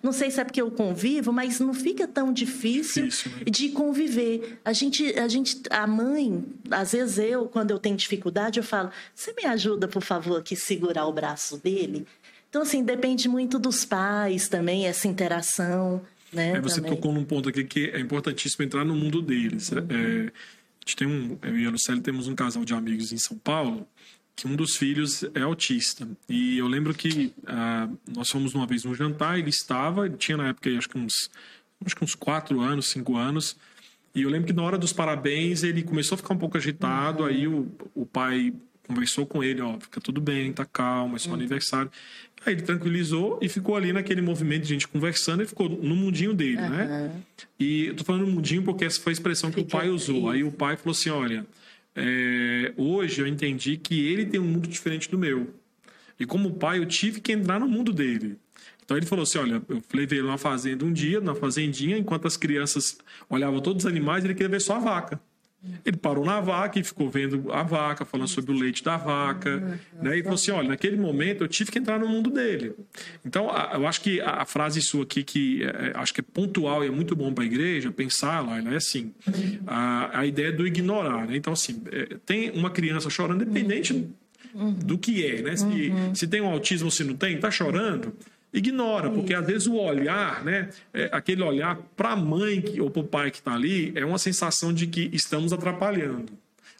não sei se é porque eu convivo, mas não fica tão difícil, difícil né? de conviver. A gente, a gente, a mãe, às vezes eu, quando eu tenho dificuldade, eu falo: "Você me ajuda, por favor, aqui segurar o braço dele?" Então assim, depende muito dos pais também essa interação, né? É, você também. tocou num ponto aqui que é importantíssimo entrar no mundo deles. Uhum. É, a gente tem um, eu e a Lucélia temos um casal de amigos em São Paulo que um dos filhos é autista. E eu lembro que uh, nós fomos uma vez num jantar, ele estava, ele tinha na época acho que uns, acho que uns quatro anos, cinco anos. E eu lembro que na hora dos parabéns ele começou a ficar um pouco agitado, uhum. aí o, o pai conversou com ele, ó, fica tudo bem, tá calmo, é seu uhum. aniversário. Aí ele tranquilizou e ficou ali naquele movimento de gente conversando e ficou no mundinho dele, uhum. né? E eu tô falando mundinho porque essa foi a expressão que o pai usou. Aí o pai falou assim, olha, é, hoje eu entendi que ele tem um mundo diferente do meu. E como pai, eu tive que entrar no mundo dele. Então ele falou assim: olha, eu levei ele numa fazenda um dia, na fazendinha, enquanto as crianças olhavam todos os animais, ele queria ver só a vaca. Ele parou na vaca e ficou vendo a vaca, falando sobre o leite da vaca. Né? E falou assim: olha, naquele momento eu tive que entrar no mundo dele. Então, eu acho que a frase sua aqui, que é, acho que é pontual e é muito bom para a igreja, pensar lá, é assim: a, a ideia do ignorar. Né? Então, assim, é, tem uma criança chorando, independente do que é, né? Se, uhum. se tem um autismo ou se não tem, está chorando ignora, porque às vezes o olhar, né, é, aquele olhar para a mãe que, ou para o pai que está ali, é uma sensação de que estamos atrapalhando.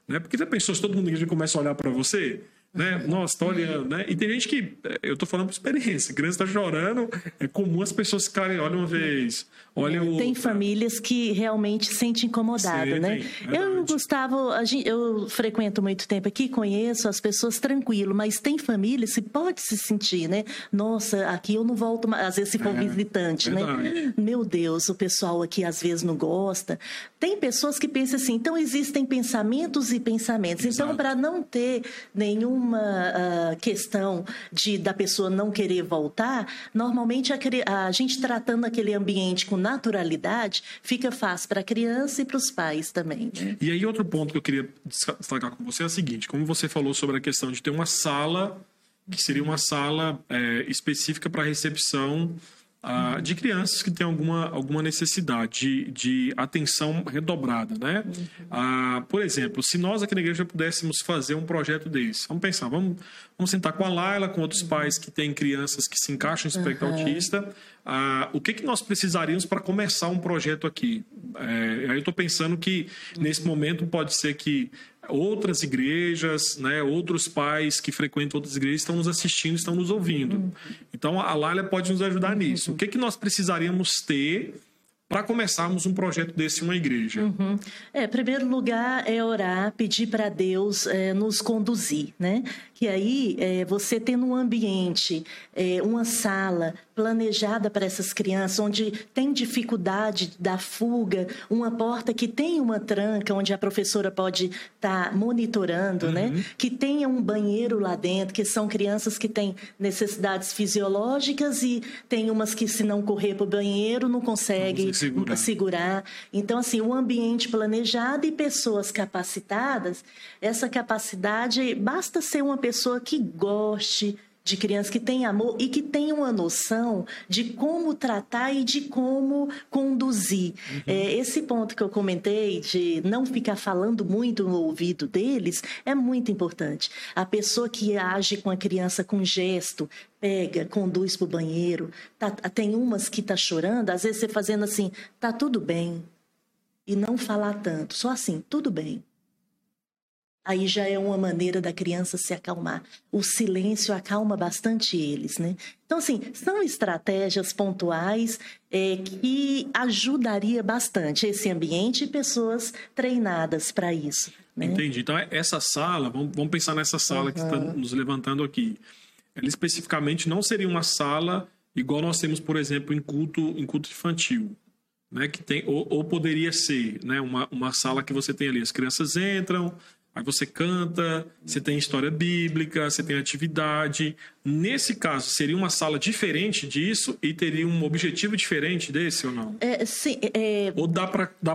Né? Porque já pensou se todo mundo que começa a olhar para você? Né? Nossa, tá olhando, né? E tem gente que, eu tô falando por experiência, criança tá chorando, é comum as pessoas ficarem, olha uma vez, olha outra. Tem famílias que realmente se sentem incomodadas, né? Eu, Gustavo, eu frequento muito tempo aqui, conheço as pessoas tranquilo, mas tem famílias que pode se sentir, né? Nossa, aqui eu não volto mais, às vezes se for é, visitante, né? verdade. né? Meu Deus, o pessoal aqui às vezes não gosta. Tem pessoas que pensam assim, então existem pensamentos e pensamentos. Exato. Então, para não ter nenhum uma uh, questão de da pessoa não querer voltar, normalmente a, a gente tratando aquele ambiente com naturalidade fica fácil para a criança e para os pais também. Né? E aí outro ponto que eu queria destacar com você é o seguinte: como você falou sobre a questão de ter uma sala que seria uma sala é, específica para recepção ah, de crianças que têm alguma, alguma necessidade de, de atenção redobrada, né? Ah, por exemplo, se nós aqui na igreja pudéssemos fazer um projeto desse, vamos pensar, vamos, vamos sentar com a Laila, com outros pais que têm crianças que se encaixam no espectro uhum. autista, ah, o que, que nós precisaríamos para começar um projeto aqui? É, aí eu estou pensando que nesse momento pode ser que outras igrejas, né, outros pais que frequentam outras igrejas estão nos assistindo, estão nos ouvindo. Uhum. Então a Lália pode nos ajudar nisso. O que, que nós precisaríamos ter para começarmos um projeto desse em uma igreja? Uhum. É, primeiro lugar é orar, pedir para Deus é, nos conduzir, né? Que aí é, você tendo um ambiente, é, uma sala planejada para essas crianças, onde tem dificuldade da fuga, uma porta que tem uma tranca, onde a professora pode estar tá monitorando, né? uhum. né? Que tenha um banheiro lá dentro, que são crianças que têm necessidades fisiológicas e tem umas que se não correr para o banheiro não consegue segurar. segurar. Então, assim, um ambiente planejado e pessoas capacitadas, essa capacidade, basta ser uma pessoa que goste, de crianças que têm amor e que têm uma noção de como tratar e de como conduzir. Uhum. É, esse ponto que eu comentei de não ficar falando muito no ouvido deles é muito importante. A pessoa que age com a criança com gesto, pega, conduz para o banheiro, tá, tem umas que tá chorando, às vezes você fazendo assim, tá tudo bem. E não falar tanto, só assim, tudo bem aí já é uma maneira da criança se acalmar. O silêncio acalma bastante eles, né? Então, assim, são estratégias pontuais é, que ajudaria bastante esse ambiente e pessoas treinadas para isso. Né? Entendi. Então, essa sala, vamos, vamos pensar nessa sala uhum. que está nos levantando aqui. Ela especificamente não seria uma sala igual nós temos, por exemplo, em culto, em culto infantil. Né, que tem, ou, ou poderia ser né, uma, uma sala que você tem ali, as crianças entram, Aí você canta, você tem história bíblica, você tem atividade. Nesse caso, seria uma sala diferente disso e teria um objetivo diferente desse ou não? É, sim. É... Ou dá para dá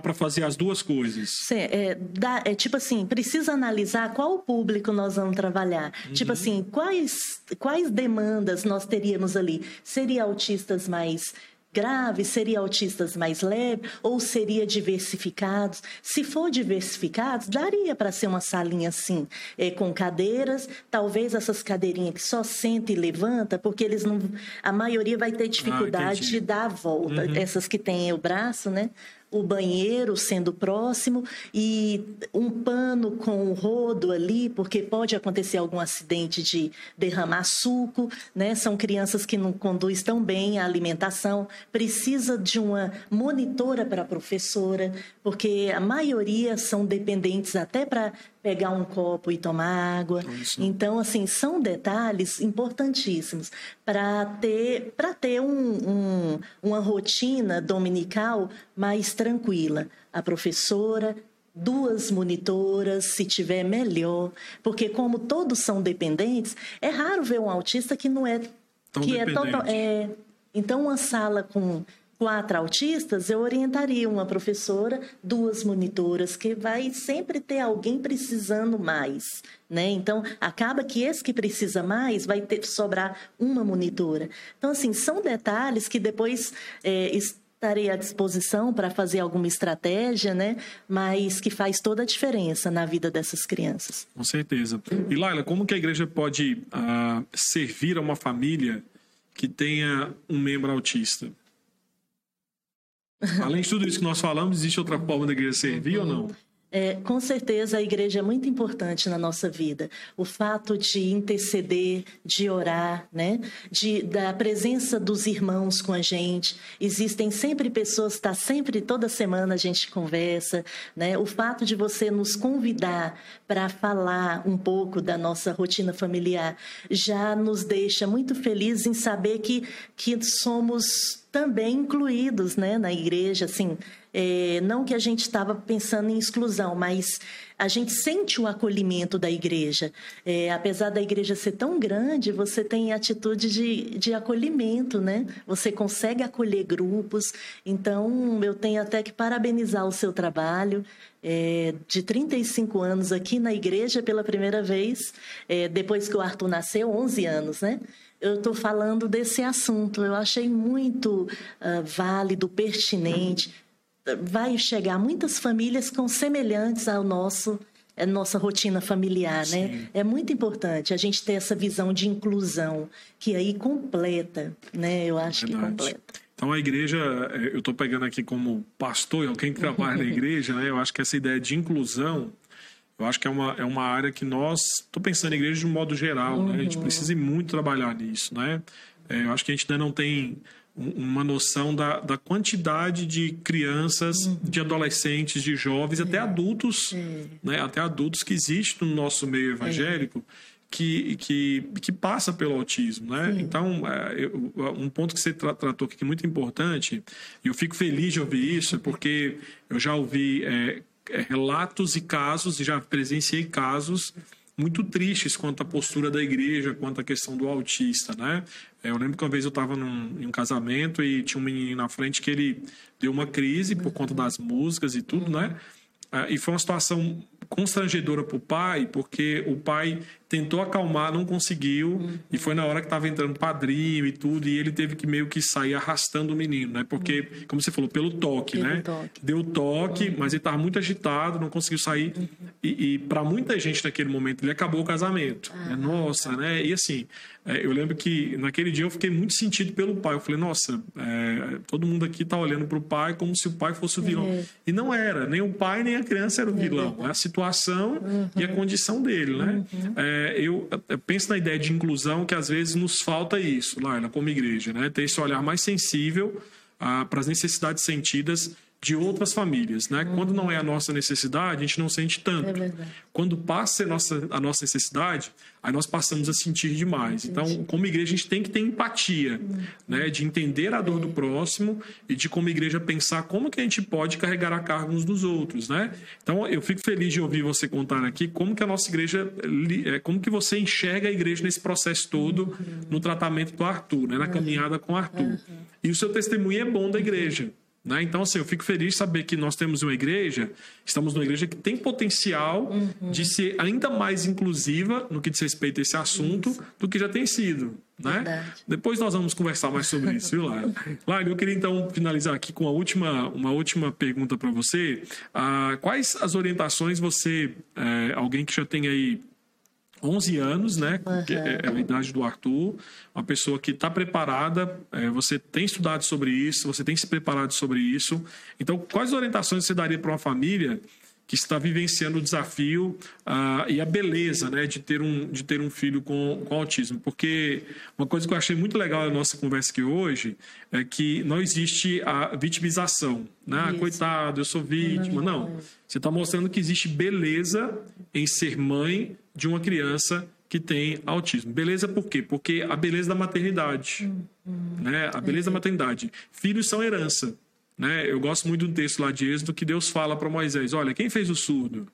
dá fazer as duas coisas? Sim, é, dá, é tipo assim, precisa analisar qual público nós vamos trabalhar. Uhum. Tipo assim, quais, quais demandas nós teríamos ali? Seria autistas mais grave? Seria autistas mais leves ou seria diversificados? Se for diversificados, daria para ser uma salinha assim, é, com cadeiras, talvez essas cadeirinhas que só senta e levanta, porque eles não, a maioria vai ter dificuldade ah, de dar a volta. Uhum. Essas que têm o braço, né? O banheiro sendo próximo e um pano com rodo ali, porque pode acontecer algum acidente de derramar suco, né? São crianças que não conduzem tão bem a alimentação, precisa de uma monitora para a professora, porque a maioria são dependentes até para pegar um copo e tomar água. Isso. Então, assim, são detalhes importantíssimos para ter, para ter um, um, uma rotina dominical mais tranquila. A professora, duas monitoras, se tiver melhor, porque como todos são dependentes, é raro ver um autista que não é Tão que é total é então uma sala com quatro autistas, eu orientaria uma professora, duas monitoras, que vai sempre ter alguém precisando mais, né? Então, acaba que esse que precisa mais vai ter sobrar uma monitora. Então, assim, são detalhes que depois é, estarei à disposição para fazer alguma estratégia, né? Mas que faz toda a diferença na vida dessas crianças. Com certeza. E Laila, como que a igreja pode uh, servir a uma família que tenha um membro autista? Além de tudo isso que nós falamos, existe outra forma da igreja servir ou não? É, com certeza a igreja é muito importante na nossa vida. O fato de interceder, de orar, né? de, da presença dos irmãos com a gente. Existem sempre pessoas, está sempre, toda semana a gente conversa. Né? O fato de você nos convidar para falar um pouco da nossa rotina familiar já nos deixa muito felizes em saber que, que somos também incluídos né, na igreja, assim, é, não que a gente estava pensando em exclusão, mas a gente sente o acolhimento da igreja. É, apesar da igreja ser tão grande, você tem atitude de, de acolhimento, né? Você consegue acolher grupos. Então, eu tenho até que parabenizar o seu trabalho. É, de 35 anos aqui na igreja pela primeira vez, é, depois que o Arthur nasceu, 11 anos, né? eu estou falando desse assunto. Eu achei muito uh, válido, pertinente vai chegar muitas famílias com semelhantes ao nosso a nossa rotina familiar, né? Sim. né? É muito importante a gente ter essa visão de inclusão que aí completa, né? Eu acho Verdade. que completa. Então a igreja, é, eu estou pegando aqui como pastor, alguém que trabalha na igreja, né? Eu acho que essa ideia de inclusão, eu acho que é uma, é uma área que nós, estou pensando em igreja de um modo geral, uhum. né? A gente uhum. precisa muito trabalhar nisso, né? É, eu acho que a gente ainda não tem uma noção da, da quantidade de crianças, uhum. de adolescentes, de jovens, até adultos, né, até adultos que existe no nosso meio evangélico. Que, que, que passa pelo autismo, né? Sim. Então, é, um ponto que você tra tratou aqui que é muito importante, e eu fico feliz de ouvir isso, porque eu já ouvi é, é relatos e casos, e já presenciei casos muito tristes quanto à postura da igreja, quanto à questão do autista, né? Eu lembro que uma vez eu estava em um casamento e tinha um menino na frente que ele deu uma crise por conta das músicas e tudo, né? Ah, e foi uma situação constrangedora para o pai, porque o pai tentou acalmar, não conseguiu, uhum. e foi na hora que estava entrando padrinho e tudo, e ele teve que meio que sair arrastando o menino, né? Porque, uhum. como você falou, pelo toque, pelo né? Toque. Deu toque, uhum. mas ele estava muito agitado, não conseguiu sair. E, e para muita gente naquele momento, ele acabou o casamento. Né? Nossa, né? E assim, é, eu lembro que naquele dia eu fiquei muito sentido pelo pai. Eu falei, nossa, é, todo mundo aqui está olhando para o pai como se o pai fosse o vilão. Uhum. E não era, nem o pai nem a criança era o vilão. É situação e a condição dele, né? É, é, eu, eu, penso na ideia de inclusão que às vezes nos falta isso, Laila, como igreja, né? Ter esse olhar mais sensível ah, para as necessidades sentidas de outras famílias, né? Uhum. Quando não é a nossa necessidade, a gente não sente tanto. É Quando passa a nossa, a nossa necessidade, aí nós passamos a sentir demais. Então, como igreja, a gente tem que ter empatia, uhum. né? De entender a dor é. do próximo e de, como igreja, pensar como que a gente pode carregar a carga uns dos outros, né? Então, eu fico feliz de ouvir você contar aqui como que a nossa igreja, é, como que você enxerga a igreja nesse processo todo, uhum. no tratamento do Arthur, né? Na uhum. caminhada com o Arthur. Uhum. E o seu testemunho é bom da igreja. Né? Então, assim, eu fico feliz de saber que nós temos uma igreja, estamos numa igreja que tem potencial uhum. de ser ainda mais inclusiva no que diz respeito a esse assunto isso. do que já tem sido. Né? Depois nós vamos conversar mais sobre isso, viu, Lara? [laughs] Lara, eu queria então finalizar aqui com uma última, uma última pergunta para você. Ah, quais as orientações você, é, alguém que já tem aí 11 anos, né? Uhum. Que é, a idade do Arthur. Uma pessoa que está preparada, é, você tem estudado sobre isso, você tem se preparado sobre isso. Então, quais orientações você daria para uma família que está vivenciando o desafio uh, e a beleza né, de, ter um, de ter um filho com, com autismo. Porque uma coisa que eu achei muito legal na nossa conversa aqui hoje é que não existe a vitimização. Né? Ah, coitado, eu sou vítima. Não. Você está mostrando que existe beleza em ser mãe de uma criança que tem autismo. Beleza por quê? Porque a beleza da maternidade. Hum, hum, né? A beleza é. da maternidade. Filhos são herança. Né? Eu gosto muito do texto lá de Êxodo que Deus fala para Moisés: olha, quem fez o surdo?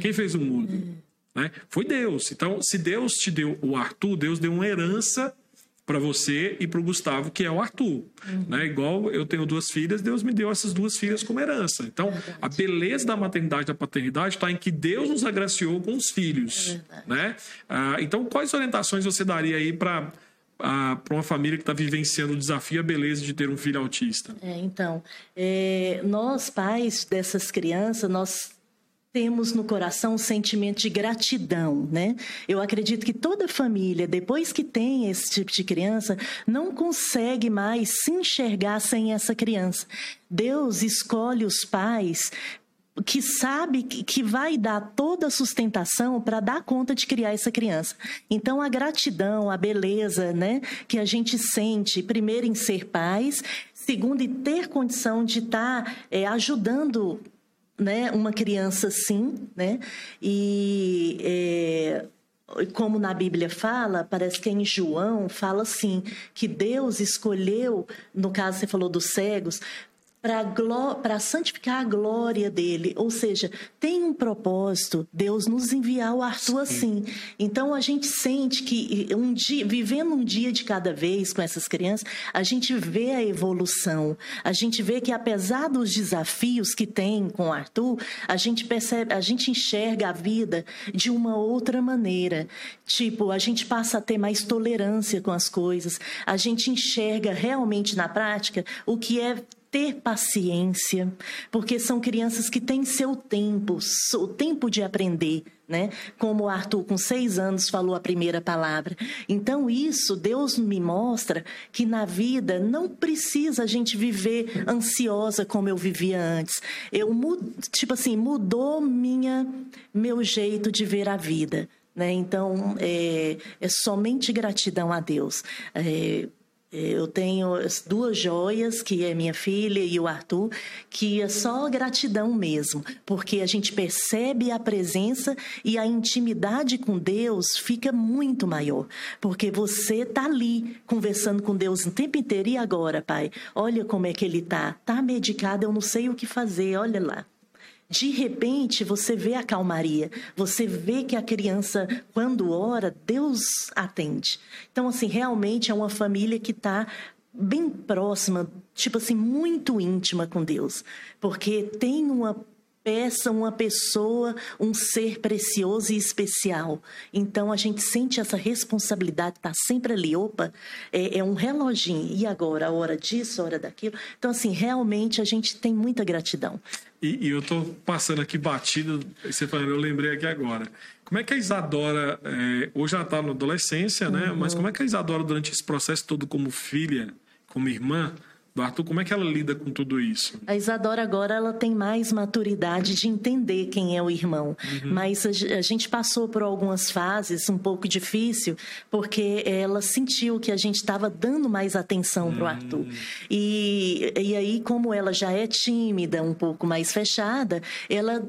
Quem fez o mudo? Né? Foi Deus. Então, se Deus te deu o Arthur, Deus deu uma herança para você e para o Gustavo, que é o Arthur. Uhum. Né? Igual eu tenho duas filhas, Deus me deu essas duas filhas como herança. Então, é a beleza da maternidade e da paternidade está em que Deus nos agraciou com os filhos. É né? Ah, então, quais orientações você daria aí para para uma família que está vivenciando o desafio e a beleza de ter um filho autista? É, então, é, nós pais dessas crianças, nós temos no coração um sentimento de gratidão, né? Eu acredito que toda família, depois que tem esse tipo de criança, não consegue mais se enxergar sem essa criança. Deus escolhe os pais que sabe que vai dar toda a sustentação para dar conta de criar essa criança. Então, a gratidão, a beleza né, que a gente sente, primeiro, em ser pais, segundo, em ter condição de estar tá, é, ajudando né, uma criança assim, né? E. É, como na Bíblia fala, parece que em João fala assim, que Deus escolheu, no caso você falou dos cegos, para santificar a glória dele. Ou seja, tem um propósito Deus nos enviar o Arthur assim. Então a gente sente que um dia, vivendo um dia de cada vez com essas crianças, a gente vê a evolução. A gente vê que apesar dos desafios que tem com o Arthur, a gente percebe, a gente enxerga a vida de uma outra maneira. Tipo, a gente passa a ter mais tolerância com as coisas. A gente enxerga realmente na prática o que é ter paciência, porque são crianças que têm seu tempo, o tempo de aprender, né? Como o Arthur, com seis anos, falou a primeira palavra. Então, isso, Deus me mostra que na vida não precisa a gente viver ansiosa como eu vivia antes. Eu, tipo assim, mudou minha, meu jeito de ver a vida. Né? Então, é, é somente gratidão a Deus. É, eu tenho duas joias, que é minha filha e o Arthur, que é só gratidão mesmo, porque a gente percebe a presença e a intimidade com Deus fica muito maior, porque você está ali conversando com Deus o tempo inteiro. E agora, pai? Olha como é que ele está. Está medicado, eu não sei o que fazer, olha lá. De repente, você vê a calmaria, você vê que a criança, quando ora, Deus atende. Então, assim, realmente é uma família que está bem próxima, tipo assim, muito íntima com Deus, porque tem uma peça uma pessoa, um ser precioso e especial. Então a gente sente essa responsabilidade, está sempre ali. Opa, é, é, um reloginho. E agora, a hora disso, a hora daquilo. Então, assim, realmente a gente tem muita gratidão. E, e eu estou passando aqui batido, você falando, eu lembrei aqui agora. Como é que a Isadora, é, hoje ela está na adolescência, né? Uhum. Mas como é que a Isadora, durante esse processo todo como filha, como irmã, do Arthur, como é que ela lida com tudo isso? A Isadora agora ela tem mais maturidade de entender quem é o irmão, uhum. mas a, gente passou por algumas fases um pouco difícil porque ela sentiu que a gente estava dando mais atenção para o Arthur e, e aí como ela já é tímida, um pouco mais fechada, ela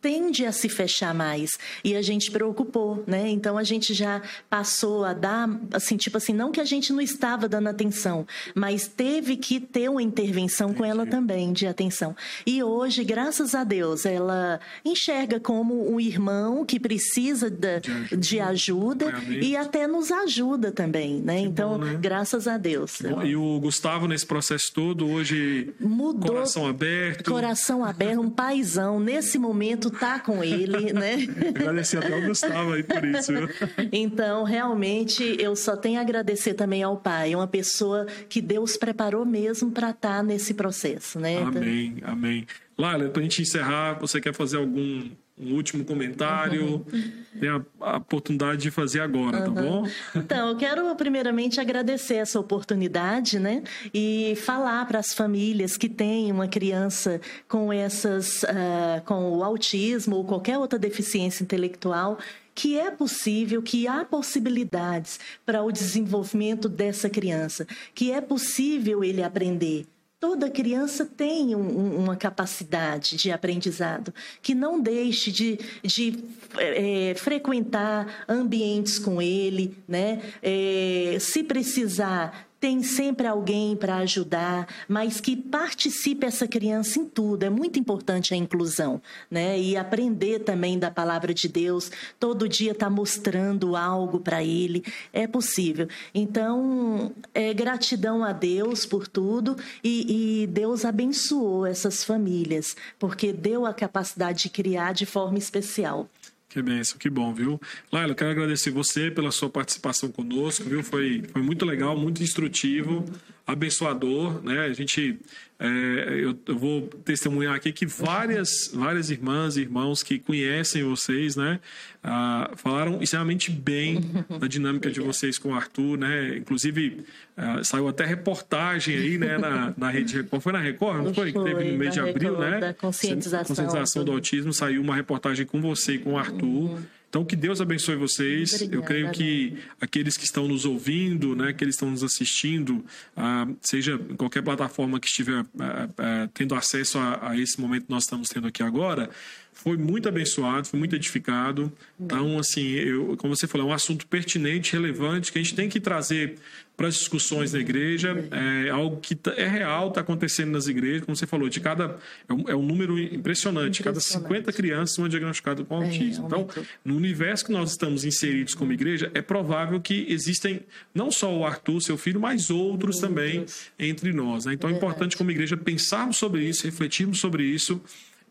tende a se fechar mais e a gente preocupou, né? Então a gente já passou a dar, assim, tipo assim, não que a gente não estava dando atenção, mas teve que ter uma intervenção Entendi. com ela também de atenção. E hoje, graças a Deus, ela enxerga como um irmão que precisa de, de ajuda, de ajuda e até nos ajuda também, né? Que então, bom, né? graças a Deus. E o Gustavo nesse processo todo hoje mudou coração aberto, coração aberto, um paizão nesse momento tá com ele, né? [laughs] Agradecer até o Gustavo aí por isso. Viu? Então, realmente, eu só tenho a agradecer também ao pai, uma pessoa que Deus preparou mesmo para estar tá nesse processo, né? Amém, amém. Laila, para a gente encerrar, você quer fazer algum um último comentário, uhum. tem a, a, oportunidade de fazer agora, uhum. tá bom? Então, eu quero primeiramente agradecer essa oportunidade, né? E falar para as famílias que têm uma criança com essas, uh, com o autismo ou qualquer outra deficiência intelectual, que é possível, que há possibilidades para o desenvolvimento dessa criança, que é possível ele aprender Toda criança tem um, uma capacidade de aprendizado, que não deixe de, de é, frequentar ambientes com ele, né? É, se precisar tem sempre alguém para ajudar, mas que participe essa criança em tudo. É muito importante a inclusão, né? E aprender também da palavra de Deus, todo dia está mostrando algo para ele, é possível. Então, é gratidão a Deus por tudo e, e Deus abençoou essas famílias, porque deu a capacidade de criar de forma especial. Que benção, que bom, viu? Laila, quero agradecer você pela sua participação conosco, viu? Foi, foi muito legal, muito instrutivo, abençoador, né? A gente é, eu, eu, vou testemunhar aqui que várias, várias irmãs e irmãos que conhecem vocês, né, ah, falaram extremamente bem da dinâmica de vocês com o Arthur, né? Inclusive, ah, saiu até reportagem aí, né, na, na rede Record. Foi na Record, não foi? teve no mês de abril, Record, né? Da conscientização. Conscientização do autismo. Saiu uma reportagem com você e com o Arthur. Uhum. Então, que Deus abençoe vocês. Obrigada, Eu creio que aqueles que estão nos ouvindo, né, que eles estão nos assistindo, ah, seja em qualquer plataforma que estiver ah, ah, tendo acesso a, a, esse momento que nós estamos tendo aqui agora, foi muito abençoado, foi muito edificado. Então, assim, eu, como você falou, é um assunto pertinente, relevante, que a gente tem que trazer para as discussões da igreja. É algo que tá, é real, está acontecendo nas igrejas, como você falou, de cada. É um, é um número impressionante. impressionante. Cada 50 crianças são diagnosticadas com é, autismo. É, então, no universo que nós estamos inseridos como igreja, é provável que existem não só o Arthur, seu filho, mas outros, outros. também entre nós. Né? Então, é importante como igreja pensarmos sobre isso, refletirmos sobre isso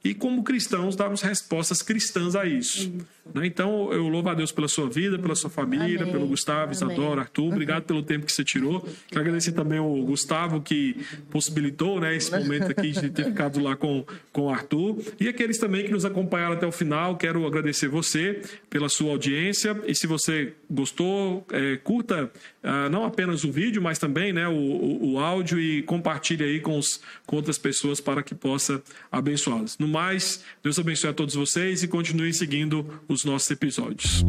e, como cristãos, darmos respostas cristãs a isso. Né? Então, eu louvo a Deus pela sua vida, pela sua família, Amém. pelo Gustavo, Isadora, Arthur. Obrigado pelo tempo que você tirou. Quero agradecer também ao Gustavo, que possibilitou né, esse momento aqui de ter ficado lá com, com o Arthur. E aqueles também que nos acompanharam até o final. Quero agradecer você pela sua audiência. E se você gostou, é, curta uh, não apenas o vídeo, mas também né, o, o, o áudio e compartilhe aí com, os, com outras pessoas para que possa abençoá-las. No mais, Deus abençoe a todos vocês e continue seguindo os nossos episódios.